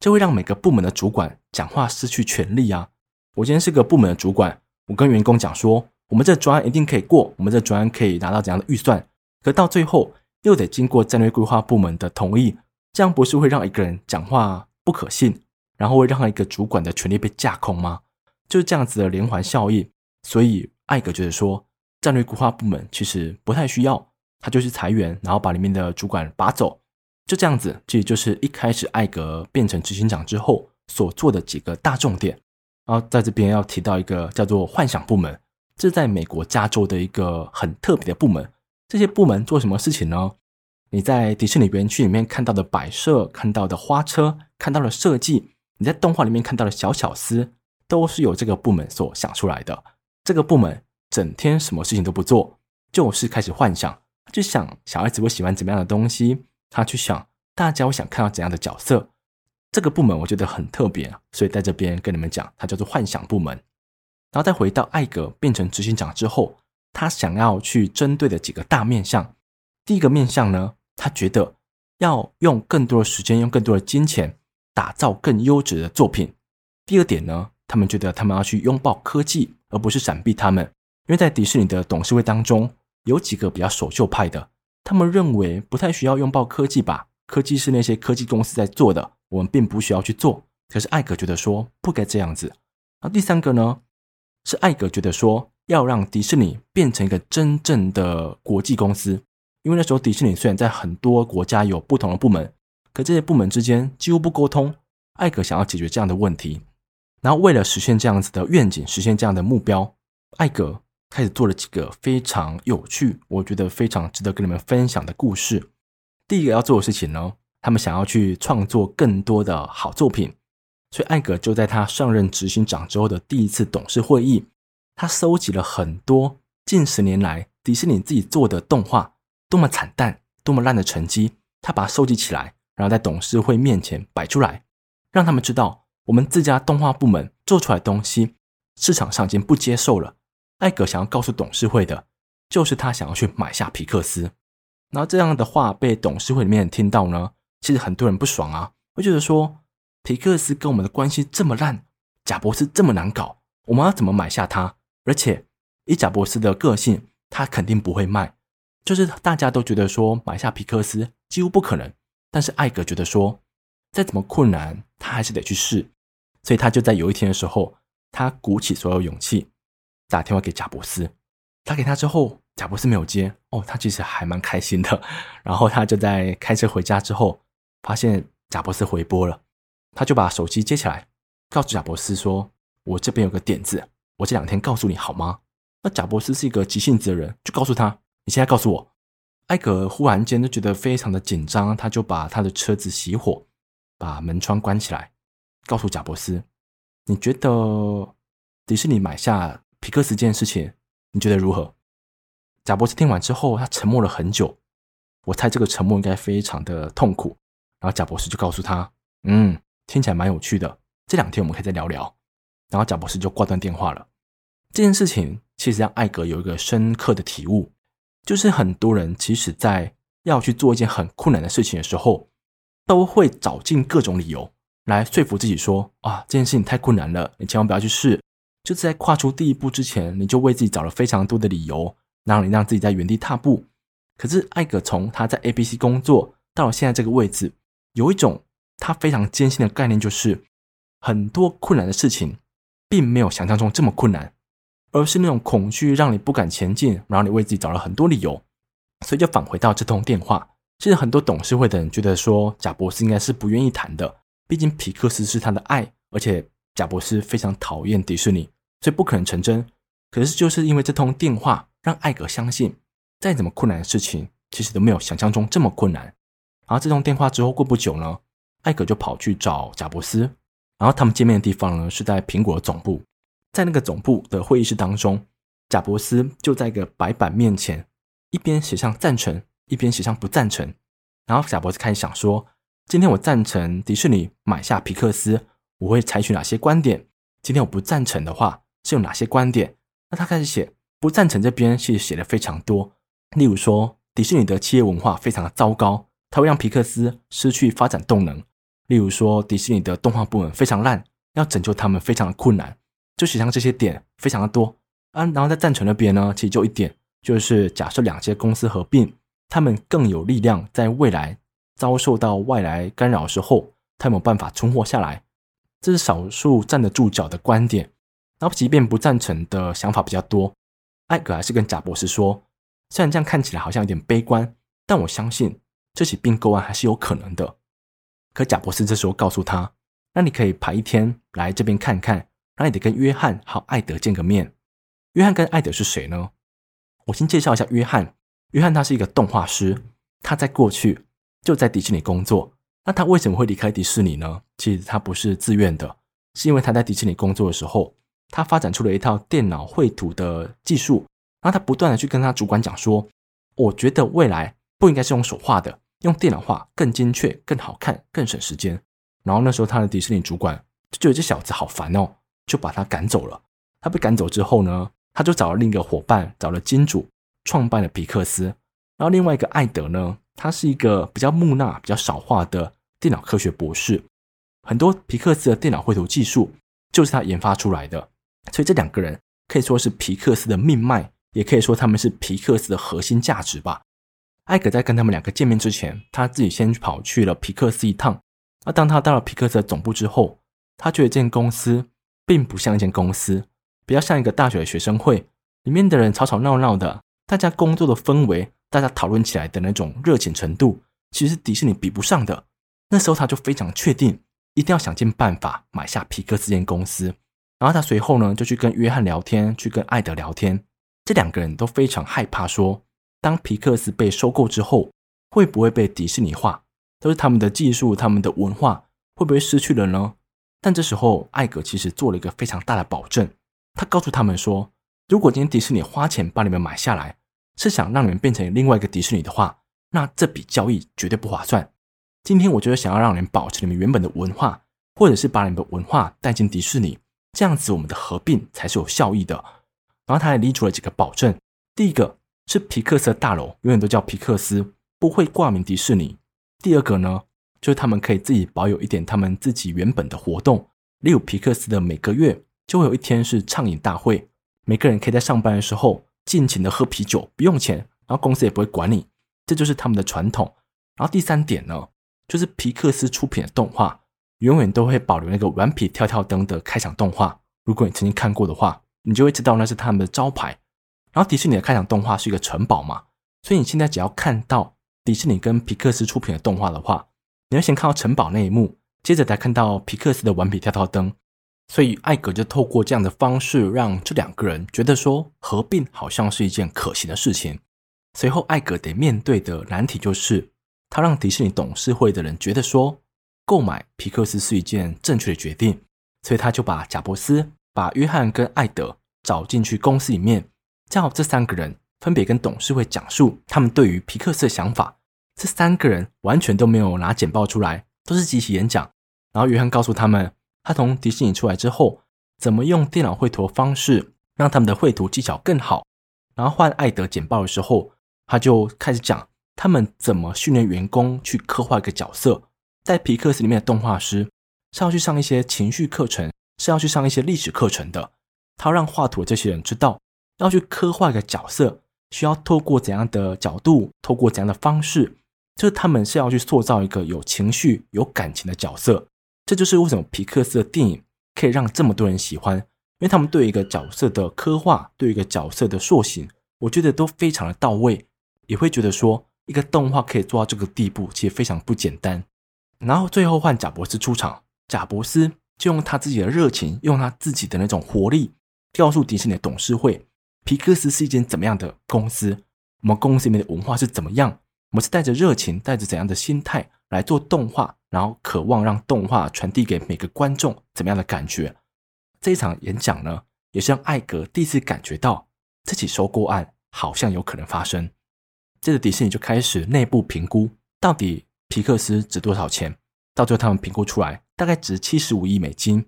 Speaker 1: 就会让每个部门的主管讲话失去权力啊。我今天是个部门的主管，我跟员工讲说，我们这专案一定可以过，我们这专案可以拿到怎样的预算，可到最后又得经过战略规划部门的同意，这样不是会让一个人讲话不可信？然后会让一个主管的权力被架空吗？就是这样子的连环效应。所以艾格觉得说，战略规划部门其实不太需要，他就是裁员，然后把里面的主管拔走，就这样子。这也就是一开始艾格变成执行长之后所做的几个大重点。然后在这边要提到一个叫做幻想部门，这是在美国加州的一个很特别的部门。这些部门做什么事情呢？你在迪士尼园区里面看到的摆设、看到的花车、看到的设计。你在动画里面看到的小巧思，都是由这个部门所想出来的。这个部门整天什么事情都不做，就是开始幻想，去想小孩子会喜欢怎么样的东西，他去想大家会想看到怎样的角色。这个部门我觉得很特别，所以在这边跟你们讲，它叫做幻想部门。然后再回到艾格变成执行长之后，他想要去针对的几个大面向。第一个面向呢，他觉得要用更多的时间，用更多的金钱。打造更优质的作品。第二点呢，他们觉得他们要去拥抱科技，而不是闪避他们。因为在迪士尼的董事会当中，有几个比较守旧派的，他们认为不太需要拥抱科技吧，科技是那些科技公司在做的，我们并不需要去做。可是艾格觉得说不该这样子。然后第三个呢，是艾格觉得说要让迪士尼变成一个真正的国际公司，因为那时候迪士尼虽然在很多国家有不同的部门。可这些部门之间几乎不沟通，艾格想要解决这样的问题，然后为了实现这样子的愿景，实现这样的目标，艾格开始做了几个非常有趣，我觉得非常值得跟你们分享的故事。第一个要做的事情呢，他们想要去创作更多的好作品，所以艾格就在他上任执行长之后的第一次董事会议，他收集了很多近十年来迪士尼自己做的动画多么惨淡、多么烂的成绩，他把它收集起来。然后在董事会面前摆出来，让他们知道我们自家动画部门做出来的东西，市场上已经不接受了。艾格想要告诉董事会的，就是他想要去买下皮克斯。然后这样的话被董事会里面听到呢，其实很多人不爽啊，会觉得说皮克斯跟我们的关系这么烂，贾伯斯这么难搞，我们要怎么买下他？而且以贾伯斯的个性，他肯定不会卖。就是大家都觉得说买下皮克斯几乎不可能，但是艾格觉得说再怎么困难，他还是得去试。所以他就在有一天的时候，他鼓起所有勇气打电话给贾伯斯。打给他之后，贾伯斯没有接。哦，他其实还蛮开心的。然后他就在开车回家之后，发现贾伯斯回拨了，他就把手机接起来，告诉贾伯斯说：“我这边有个点子，我这两天告诉你好吗？”那贾伯斯是一个急性子的人，就告诉他。你现在告诉我，艾格忽然间就觉得非常的紧张，他就把他的车子熄火，把门窗关起来，告诉贾伯斯：“你觉得迪士尼买下皮克斯这件事情，你觉得如何？”贾伯斯听完之后，他沉默了很久，我猜这个沉默应该非常的痛苦。然后贾伯斯就告诉他：“嗯，听起来蛮有趣的，这两天我们可以再聊聊。”然后贾伯斯就挂断电话了。这件事情其实让艾格有一个深刻的体悟。就是很多人其实，在要去做一件很困难的事情的时候，都会找尽各种理由来说服自己说：“啊，这件事情太困难了，你千万不要去试。”就是在跨出第一步之前，你就为自己找了非常多的理由，让你让自己在原地踏步。可是艾格从他在 ABC 工作到了现在这个位置，有一种他非常坚信的概念，就是很多困难的事情并没有想象中这么困难。而是那种恐惧让你不敢前进，然后你为自己找了很多理由，所以就返回到这通电话。其实很多董事会的人觉得说，贾博士应该是不愿意谈的，毕竟皮克斯是他的爱，而且贾伯斯非常讨厌迪士尼，所以不可能成真。可是就是因为这通电话，让艾格相信，再怎么困难的事情，其实都没有想象中这么困难。然后这通电话之后过不久呢，艾格就跑去找贾伯斯，然后他们见面的地方呢是在苹果的总部。在那个总部的会议室当中，贾伯斯就在一个白板面前，一边写上赞成，一边写上不赞成。然后贾伯斯开始想说：“今天我赞成迪士尼买下皮克斯，我会采取哪些观点？今天我不赞成的话，是有哪些观点？”那他开始写不赞成这边，其实写的非常多。例如说，迪士尼的企业文化非常的糟糕，它会让皮克斯失去发展动能。例如说，迪士尼的动画部门非常烂，要拯救他们非常的困难。就写上这些点非常的多啊，然后在赞成那边呢，其实就一点，就是假设两间公司合并，他们更有力量，在未来遭受到外来干扰的时候，他没有办法存活下来，这是少数站得住脚的观点。然后即便不赞成的想法比较多，艾格还是跟贾博士说，虽然这样看起来好像有点悲观，但我相信这起并购案还是有可能的。可贾博士这时候告诉他，那你可以排一天来这边看看。那你得跟约翰和艾德见个面。约翰跟艾德是谁呢？我先介绍一下约翰。约翰他是一个动画师，他在过去就在迪士尼工作。那他为什么会离开迪士尼呢？其实他不是自愿的，是因为他在迪士尼工作的时候，他发展出了一套电脑绘图的技术。然后他不断的去跟他主管讲说：“我觉得未来不应该是用手画的，用电脑画更精确、更好看、更省时间。”然后那时候他的迪士尼主管就觉得这小子好烦哦。就把他赶走了。他被赶走之后呢，他就找了另一个伙伴，找了金主，创办了皮克斯。然后另外一个艾德呢，他是一个比较木讷、比较少话的电脑科学博士。很多皮克斯的电脑绘图技术就是他研发出来的。所以这两个人可以说是皮克斯的命脉，也可以说他们是皮克斯的核心价值吧。艾格在跟他们两个见面之前，他自己先跑去了皮克斯一趟。那当他到了皮克斯的总部之后，他觉得这间公司。并不像一间公司，比较像一个大学的学生会，里面的人吵吵闹闹的，大家工作的氛围，大家讨论起来的那种热情程度，其实迪士尼比不上的。那时候他就非常确定，一定要想尽办法买下皮克斯这间公司。然后他随后呢，就去跟约翰聊天，去跟艾德聊天，这两个人都非常害怕说，当皮克斯被收购之后，会不会被迪士尼化？都是他们的技术，他们的文化，会不会失去了呢？但这时候，艾格其实做了一个非常大的保证。他告诉他们说：“如果今天迪士尼花钱把你们买下来，是想让你们变成另外一个迪士尼的话，那这笔交易绝对不划算。今天我就是想要让你们保持你们原本的文化，或者是把你们的文化带进迪士尼，这样子我们的合并才是有效益的。然后他还立出了几个保证，第一个是皮克斯的大楼永远都叫皮克斯，不会挂名迪士尼。第二个呢，就是他们可以自己保有一点他们自己原本的活动，例如皮克斯的每个月就会有一天是畅饮大会，每个人可以在上班的时候尽情的喝啤酒，不用钱，然后公司也不会管你，这就是他们的传统。然后第三点呢，就是皮克斯出品的动画永远都会保留那个顽皮跳跳灯的开场动画，如果你曾经看过的话，你就会知道那是他们的招牌。然后迪士尼的开场动画是一个城堡嘛，所以你现在只要看到。迪士尼跟皮克斯出品的动画的话，你要先看到城堡那一幕，接着才看到皮克斯的顽皮跳跳灯。所以艾格就透过这样的方式，让这两个人觉得说合并好像是一件可行的事情。随后艾格得面对的难题就是，他让迪士尼董事会的人觉得说购买皮克斯是一件正确的决定，所以他就把贾伯斯、把约翰跟艾德找进去公司里面，叫这三个人。分别跟董事会讲述他们对于皮克斯的想法。这三个人完全都没有拿简报出来，都是即席演讲。然后约翰告诉他们，他从迪士尼出来之后，怎么用电脑绘图的方式让他们的绘图技巧更好。然后换艾德简报的时候，他就开始讲他们怎么训练员工去刻画一个角色。在皮克斯里面的动画师是要去上一些情绪课程，是要去上一些历史课程的。他让画图的这些人知道，要去刻画一个角色。需要透过怎样的角度，透过怎样的方式，就是他们是要去塑造一个有情绪、有感情的角色。这就是为什么皮克斯的电影可以让这么多人喜欢，因为他们对一个角色的刻画，对一个角色的塑形，我觉得都非常的到位，也会觉得说一个动画可以做到这个地步，其实非常不简单。然后最后换贾伯斯出场，贾伯斯就用他自己的热情，用他自己的那种活力，告诉迪士尼的董事会。皮克斯是一间怎么样的公司？我们公司里面的文化是怎么样？我们是带着热情，带着怎样的心态来做动画，然后渴望让动画传递给每个观众怎么样的感觉？这一场演讲呢，也是让艾格第一次感觉到这起收购案好像有可能发生。接着迪士尼就开始内部评估，到底皮克斯值多少钱？到最后他们评估出来，大概值七十五亿美金。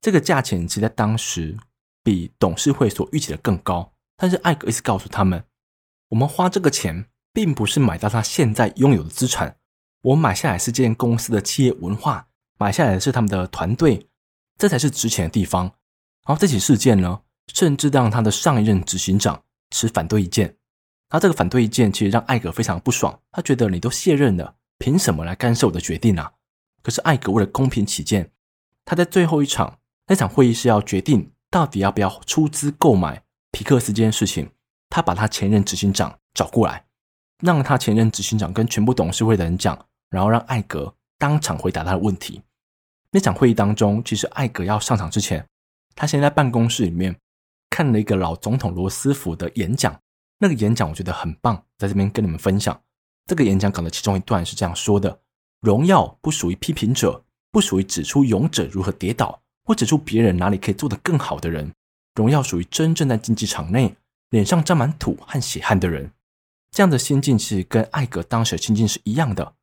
Speaker 1: 这个价钱其实在当时。比董事会所预期的更高，但是艾格一直告诉他们，我们花这个钱并不是买到他现在拥有的资产，我买下来是这间公司的企业文化，买下来是他们的团队，这才是值钱的地方。然后这起事件呢，甚至让他的上一任执行长持反对意见，然后这个反对意见其实让艾格非常不爽，他觉得你都卸任了，凭什么来干涉我的决定啊？可是艾格为了公平起见，他在最后一场那场会议是要决定。到底要不要出资购买皮克斯这件事情？他把他前任执行长找过来，让他前任执行长跟全部董事会的人讲，然后让艾格当场回答他的问题。那场会议当中，其实艾格要上场之前，他先在办公室里面看了一个老总统罗斯福的演讲。那个演讲我觉得很棒，在这边跟你们分享。这个演讲讲的其中一段是这样说的：“荣耀不属于批评者，不属于指出勇者如何跌倒。”或指出别人哪里可以做得更好的人，荣耀属于真正在竞技场内脸上沾满土和血汗的人。这样的心境其实跟艾格当时的心境是一样的。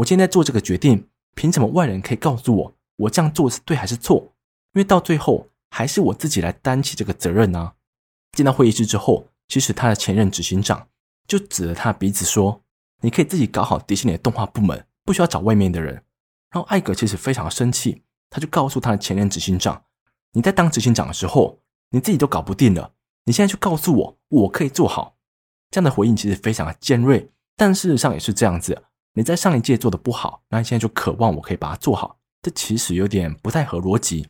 Speaker 1: 我现在做这个决定，凭什么外人可以告诉我我这样做是对还是错？因为到最后还是我自己来担起这个责任呢、啊。进到会议室之后，其实他的前任执行长就指着他的鼻子说：“你可以自己搞好迪士尼的动画部门，不需要找外面的人。”然后艾格其实非常生气。他就告诉他的前任执行长：“你在当执行长的时候，你自己都搞不定了，你现在去告诉我，我可以做好。”这样的回应其实非常的尖锐，但事实上也是这样子。你在上一届做的不好，那你现在就渴望我可以把它做好，这其实有点不太合逻辑。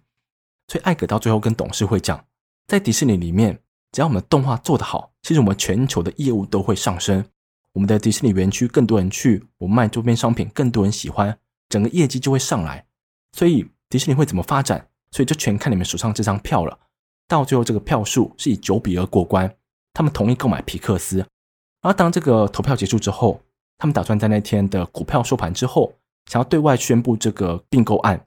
Speaker 1: 所以艾格到最后跟董事会讲，在迪士尼里面，只要我们的动画做得好，其实我们全球的业务都会上升。我们的迪士尼园区更多人去，我们卖周边商品更多人喜欢，整个业绩就会上来。所以。迪士尼会怎么发展？所以就全看你们手上这张票了。到最后，这个票数是以九比二过关，他们同意购买皮克斯。而，当这个投票结束之后，他们打算在那天的股票收盘之后，想要对外宣布这个并购案。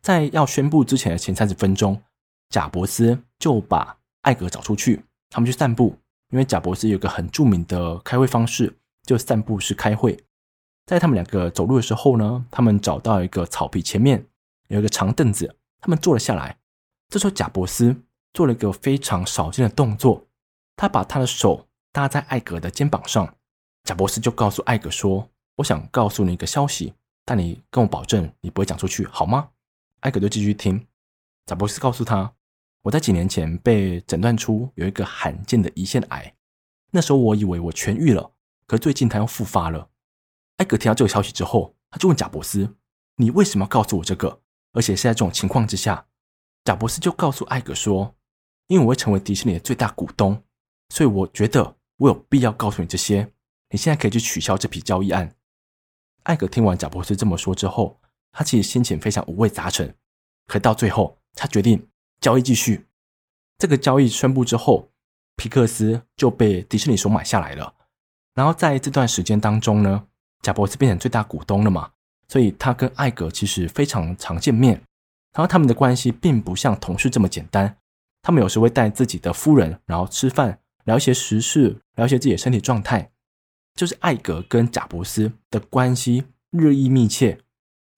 Speaker 1: 在要宣布之前的前三十分钟，贾伯斯就把艾格找出去，他们去散步。因为贾伯斯有个很著名的开会方式，就散步式开会。在他们两个走路的时候呢，他们找到一个草皮前面。有一个长凳子，他们坐了下来。这时候，贾伯斯做了一个非常少见的动作，他把他的手搭在艾格的肩膀上。贾伯斯就告诉艾格说：“我想告诉你一个消息，但你跟我保证你不会讲出去，好吗？”艾格就继续听。贾伯斯告诉他：“我在几年前被诊断出有一个罕见的胰腺癌，那时候我以为我痊愈了，可最近他又复发了。”艾格听到这个消息之后，他就问贾伯斯：“你为什么要告诉我这个？而且是在这种情况之下？”贾伯斯就告诉艾格说：“因为我会成为迪士尼的最大股东，所以我觉得我有必要告诉你这些。你现在可以去取消这笔交易案。”艾格听完贾伯斯这么说之后，他其实心情非常五味杂陈。可到最后，他决定交易继续。这个交易宣布之后，皮克斯就被迪士尼所买下来了。然后在这段时间当中呢，贾伯斯变成最大股东了嘛，所以他跟艾格其实非常常见面。然后他们的关系并不像同事这么简单，他们有时会带自己的夫人，然后吃饭，聊一些时事，聊一些自己的身体状态。就是艾格跟贾伯斯的关系日益密切。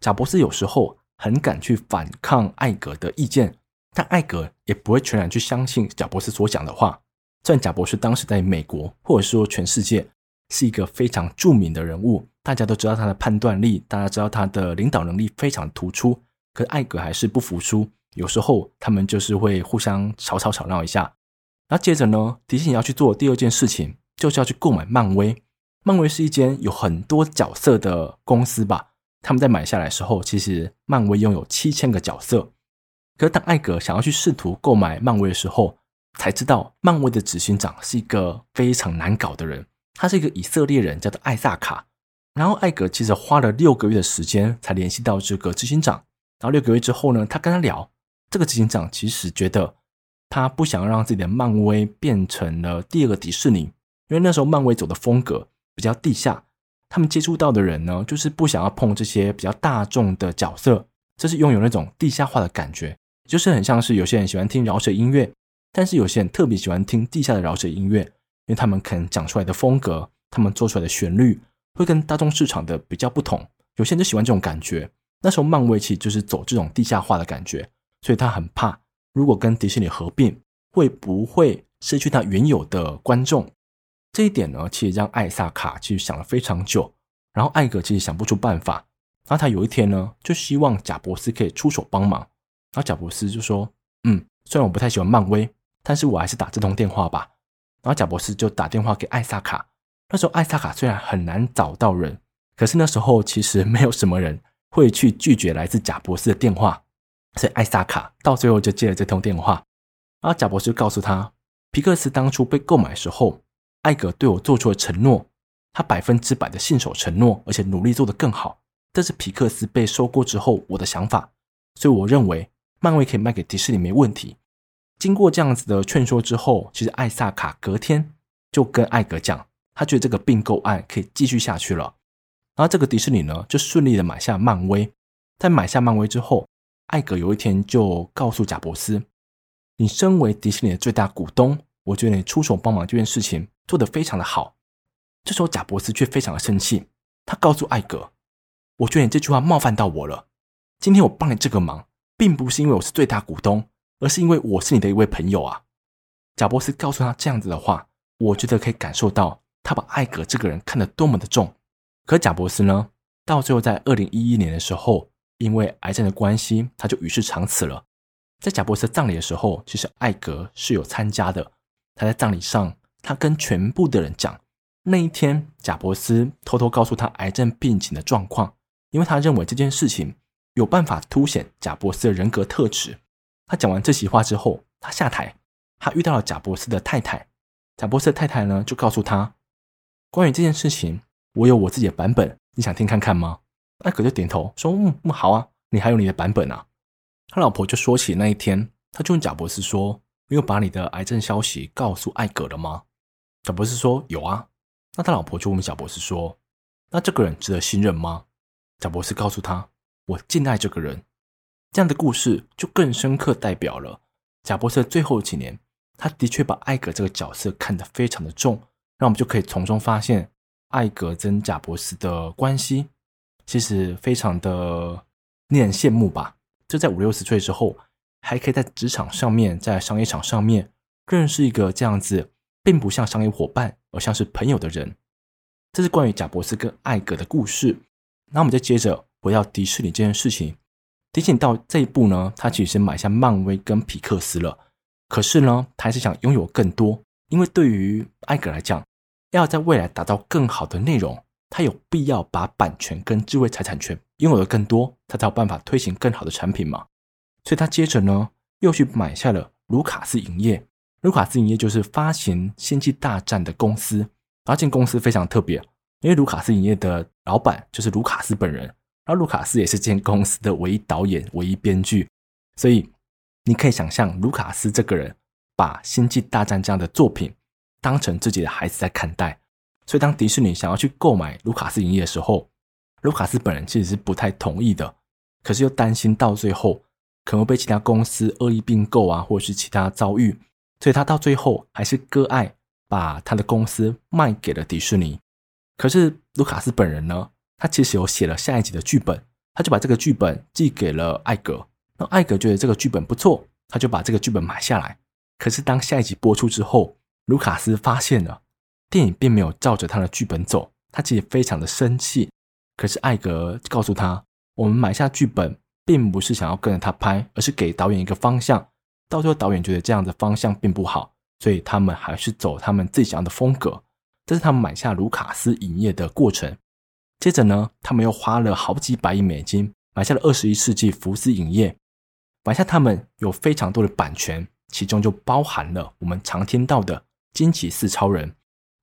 Speaker 1: 贾伯斯有时候很敢去反抗艾格的意见，但艾格也不会全然去相信贾伯斯所讲的话。虽然贾伯斯当时在美国，或者说全世界是一个非常著名的人物，大家都知道他的判断力，大家知道他的领导能力非常突出。可艾格还是不服输，有时候他们就是会互相吵吵吵闹一下。然后接着呢，迪士尼要去做第二件事情，就是要去购买漫威。漫威是一间有很多角色的公司吧？他们在买下来的时候，其实漫威拥有七千个角色。可当艾格想要去试图购买漫威的时候，才知道漫威的执行长是一个非常难搞的人，他是一个以色列人，叫做艾萨卡。然后艾格其实花了六个月的时间才联系到这个执行长。然后六个月之后呢，他跟他聊，这个执行长其实觉得他不想让自己的漫威变成了第二个迪士尼，因为那时候漫威走的风格比较地下，他们接触到的人呢，就是不想要碰这些比较大众的角色，这是拥有那种地下化的感觉，就是很像是有些人喜欢听饶舌音乐，但是有些人特别喜欢听地下的饶舌音乐，因为他们可能讲出来的风格，他们做出来的旋律会跟大众市场的比较不同，有些人就喜欢这种感觉。那时候漫威其实就是走这种地下化的感觉，所以他很怕，如果跟迪士尼合并，会不会失去他原有的观众？这一点呢，其实让艾萨卡其实想了非常久，然后艾格其实想不出办法。然后他有一天呢，就希望贾伯斯可以出手帮忙。然后贾伯斯就说：“嗯，虽然我不太喜欢漫威，但是我还是打这通电话吧。”然后贾伯斯就打电话给艾萨卡。那时候艾萨卡虽然很难找到人，可是那时候其实没有什么人。会去拒绝来自贾伯斯的电话，所以艾萨卡到最后就接了这通电话。然后贾伯斯告诉他，皮克斯当初被购买时候，艾格对我做出了承诺，他百分之百的信守承诺，而且努力做得更好。这是皮克斯被收购之后我的想法，所以我认为漫威可以卖给迪士尼没问题。经过这样子的劝说之后，其实艾萨卡隔天就跟艾格讲，他觉得这个并购案可以继续下去了。然后这个迪士尼呢，就顺利的买下漫威。在买下漫威之后，艾格有一天就告诉贾伯斯：“你身为迪士尼的最大股东，我觉得你出手帮忙这件事情做得非常的好。”这时候贾伯斯却非常的生气，他告诉艾格：“我觉得你这句话冒犯到我了。今天我帮你这个忙，并不是因为我是最大股东，而是因为我是你的一位朋友啊。”贾伯斯告诉他这样子的话，我觉得可以感受到他把艾格这个人看得多么的重。可贾伯斯呢，到最后在二零一一年的时候，因为癌症的关系，他就与世长辞了。在贾伯斯葬礼的时候，其实艾格是有参加的。他在葬礼上，他跟全部的人讲，那一天贾伯斯偷偷告诉他癌症病情的状况，因为他认为这件事情有办法凸显贾伯斯的人格特质。他讲完这席话之后，他下台，他遇到了贾伯斯的太太。贾伯斯的太太呢，就告诉他关于这件事情。我有我自己的版本，你想听看看吗？艾格就点头说：“嗯，嗯，好啊，你还有你的版本啊。”他老婆就说起那一天，他就问贾伯斯说：“你有把你的癌症消息告诉艾格了吗？”贾博士说：“有啊。”那他老婆就问贾博士说：“那这个人值得信任吗？”贾博士告诉他：“我敬爱这个人。”这样的故事就更深刻代表了贾伯斯的最后几年，他的确把艾格这个角色看得非常的重，让我们就可以从中发现。艾格跟贾伯斯的关系其实非常的令人羡慕吧？就在五六十岁之后，还可以在职场上面，在商业场上面认识一个这样子，并不像商业伙伴，而像是朋友的人。这是关于贾伯斯跟艾格的故事。那我们再接着回到迪士尼这件事情。迪士尼到这一步呢，他其实买下漫威跟皮克斯了。可是呢，他还是想拥有更多，因为对于艾格来讲，要在未来打造更好的内容，他有必要把版权跟智慧财产权拥有的更多，他才有办法推行更好的产品嘛。所以他接着呢，又去买下了卢卡斯影业。卢卡斯影业就是发行《星际大战》的公司，而这公司非常特别，因为卢卡斯影业的老板就是卢卡斯本人，而卢卡斯也是这间公司的唯一导演、唯一编剧，所以你可以想象，卢卡斯这个人把《星际大战》这样的作品当成自己的孩子在看待，所以当迪士尼想要去购买卢卡斯影业的时候，卢卡斯本人其实是不太同意的，可是又担心到最后可能被其他公司恶意并购啊，或者是其他遭遇。所以他到最后还是割爱，把他的公司卖给了迪士尼。可是卢卡斯本人呢，他其实有写了下一集的剧本，他就把这个剧本寄给了艾格。那艾格觉得这个剧本不错，他就把这个剧本买下来。可是当下一集播出之后，卢卡斯发现了电影并没有照着他的剧本走，他其实非常的生气。可是艾格告诉他，我们买下剧本并不是想要跟着他拍，而是给导演一个方向。到最后，导演觉得这样的方向并不好，所以他们还是走他们自己想要的风格。这是他们买下卢卡斯影业的过程。接着呢，他们又花了好几百亿美金买下了二十一世纪福斯影业，买下他们有非常多的版权，其中就包含了我们常听到的惊奇四超人。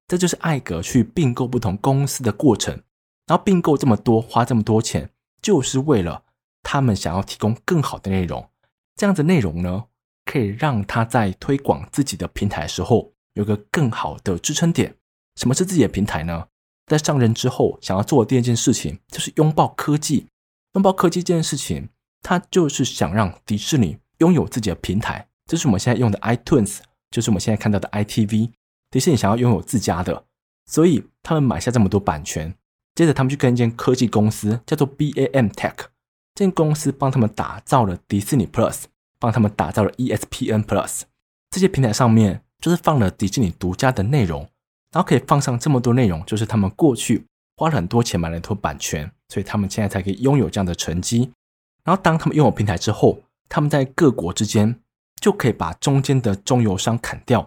Speaker 1: 这就是艾格去并购不同公司的过程。然后并购这么多，花这么多钱，就是为了他们想要提供更好的内容。这样子内容呢，可以让他在推广自己的平台的时候有个更好的支撑点。什么是自己的平台呢？在上任之后，想要做的第二件事情就是拥抱科技。拥抱科技这件事情，他就是想让迪士尼拥有自己的平台。这是我们现在用的 iTunes，就是我们现在看到的 ITV。迪士尼想要拥有自家的，所以他们买下这么多版权。接着，他们去跟一间科技公司叫做 BAM Tech，这间公司帮他们打造了迪士尼 Plus。帮他们打造了 ESPN Plus，这些平台上面就是放了迪士尼独家的内容，然后可以放上这么多内容，就是他们过去花了很多钱买了一套版权，所以他们现在才可以拥有这样的成绩。然后当他们拥有平台之后，他们在各国之间就可以把中间的中游商砍掉，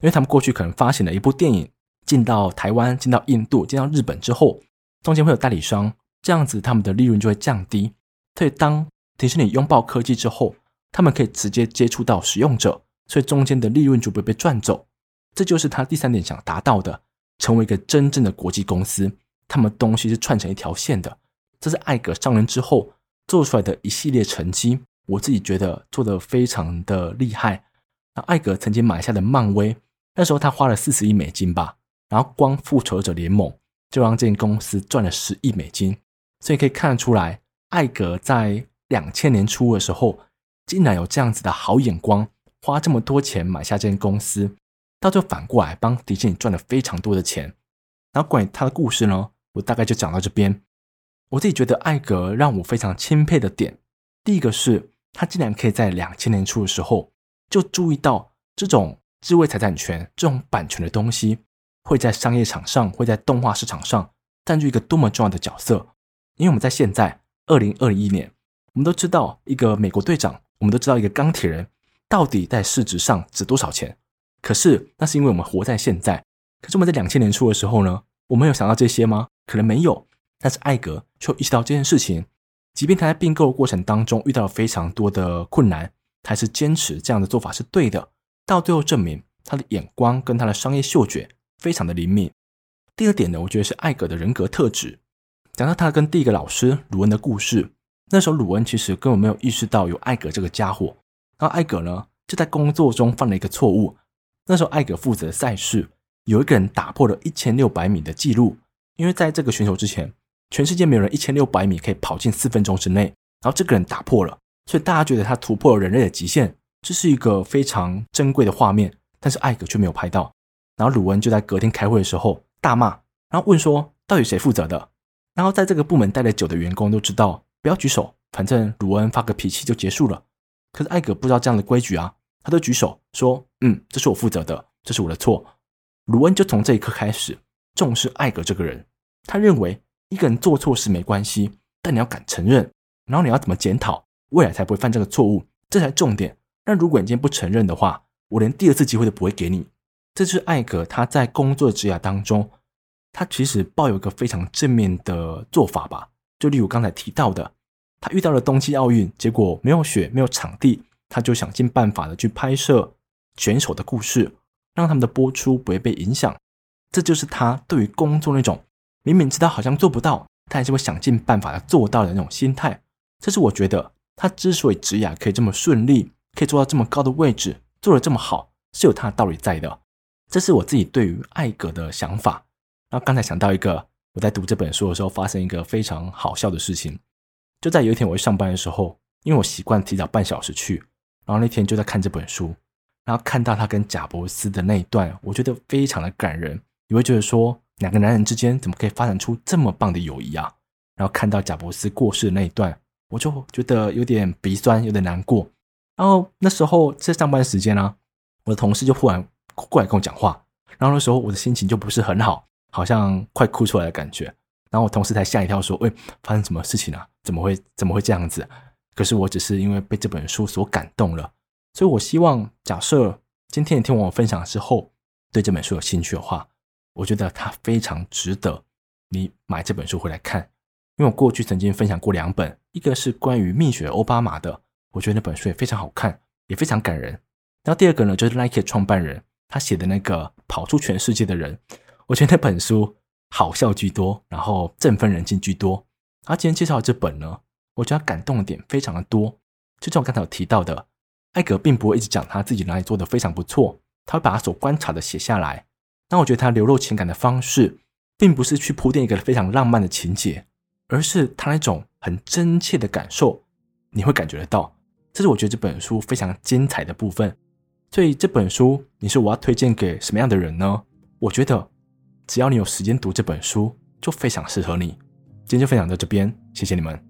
Speaker 1: 因为他们过去可能发行了一部电影进到台湾、进到印度、进到日本之后，中间会有代理商，这样子他们的利润就会降低。所以当迪士尼拥抱科技之后，他们可以直接接触到使用者，所以中间的利润就不会被赚走。这就是他第三点想达到的，成为一个真正的国际公司。他们东西是串成一条线的。这是艾格上任之后做出来的一系列成绩，我自己觉得做得非常的厉害。那艾格曾经买下的漫威，那时候他花了四十亿美金吧，然后光复仇者联盟就让这间公司赚了十亿美金。所以可以看得出来，艾格在两千年初的时候。竟然有这样子的好眼光，花这么多钱买下这间公司，到最后反过来帮迪士尼赚了非常多的钱。然后关于他的故事呢，我大概就讲到这边。我自己觉得艾格让我非常钦佩的点，第一个是他竟然可以在两千年初的时候就注意到这种智慧财产权、这种版权的东西会在商业场上、会在动画市场上占据一个多么重要的角色。因为我们在现在二零二一年，我们都知道一个美国队长。我们都知道一个钢铁人到底在市值上值多少钱，可是那是因为我们活在现在。可是我们在两千年初的时候呢，我们有想到这些吗？可能没有。但是艾格却意识到这件事情，即便他在并购的过程当中遇到了非常多的困难，他还是坚持这样的做法是对的。到最后证明他的眼光跟他的商业嗅觉非常的灵敏。第二点呢，我觉得是艾格的人格特质。讲到他跟第一个老师鲁恩的故事。那时候鲁恩其实根本没有意识到有艾格这个家伙，然后艾格呢就在工作中犯了一个错误。那时候艾格负责赛事，有一个人打破了一千六百米的记录，因为在这个选手之前，全世界没有人一千六百米可以跑进四分钟之内，然后这个人打破了，所以大家觉得他突破了人类的极限，这是一个非常珍贵的画面。但是艾格却没有拍到，然后鲁恩就在隔天开会的时候大骂，然后问说到底谁负责的？然后在这个部门待了久的员工都知道。不要举手，反正鲁恩发个脾气就结束了。可是艾格不知道这样的规矩啊，他都举手说：“嗯，这是我负责的，这是我的错。”鲁恩就从这一刻开始重视艾格这个人。他认为一个人做错事没关系，但你要敢承认，然后你要怎么检讨，未来才不会犯这个错误，这才重点。那如果你今天不承认的话，我连第二次机会都不会给你。这就是艾格他在工作的职涯当中，他其实抱有一个非常正面的做法吧。就例如刚才提到的，他遇到了冬季奥运，结果没有雪，没有场地，他就想尽办法的去拍摄选手的故事，让他们的播出不会被影响。这就是他对于工作那种明明知道好像做不到，他还是会想尽办法的做到的那种心态。这是我觉得他之所以职涯可以这么顺利，可以做到这么高的位置，做得这么好，是有他的道理在的。这是我自己对于艾格的想法。然后刚才想到一个。我在读这本书的时候，发生一个非常好笑的事情。就在有一天我去上班的时候，因为我习惯提早半小时去，然后那天就在看这本书，然后看到他跟贾伯斯的那一段，我觉得非常的感人。你会觉得说，两个男人之间怎么可以发展出这么棒的友谊啊？然后看到贾伯斯过世的那一段，我就觉得有点鼻酸，有点难过。然后那时候在上班时间呢、我的同事就忽然过来跟我讲话，然后那时候我的心情就不是很好。好像快哭出来的感觉，然后我同事才吓一跳，说：“喂，发生什么事情啊？怎么会怎么会这样子？”可是我只是因为被这本书所感动了，所以我希望，假设今天你听完我分享之后，对这本书有兴趣的话，我觉得它非常值得你买这本书回来看。因为我过去曾经分享过两本，一个是关于蜜雪欧巴马的，我觉得那本书也非常好看，也非常感人。然后第二个呢，就是 Nike 创办人他写的那个跑出全世界的人。我觉得那本书好笑居多，然后振奋人心居多。而今天介绍的这本呢，我觉得感动的点非常的多。就像我刚才有提到的，艾格并不会一直讲他自己哪里做的非常不错，他会把他所观察的写下来。那我觉得他流露情感的方式，并不是去铺垫一个非常浪漫的情节，而是他那种很真切的感受，你会感觉得到。这是我觉得这本书非常精彩的部分。所以这本书，你说我要推荐给什么样的人呢？我觉得。只要你有时间读这本书，就非常适合你。今天就分享到这边，谢谢你们。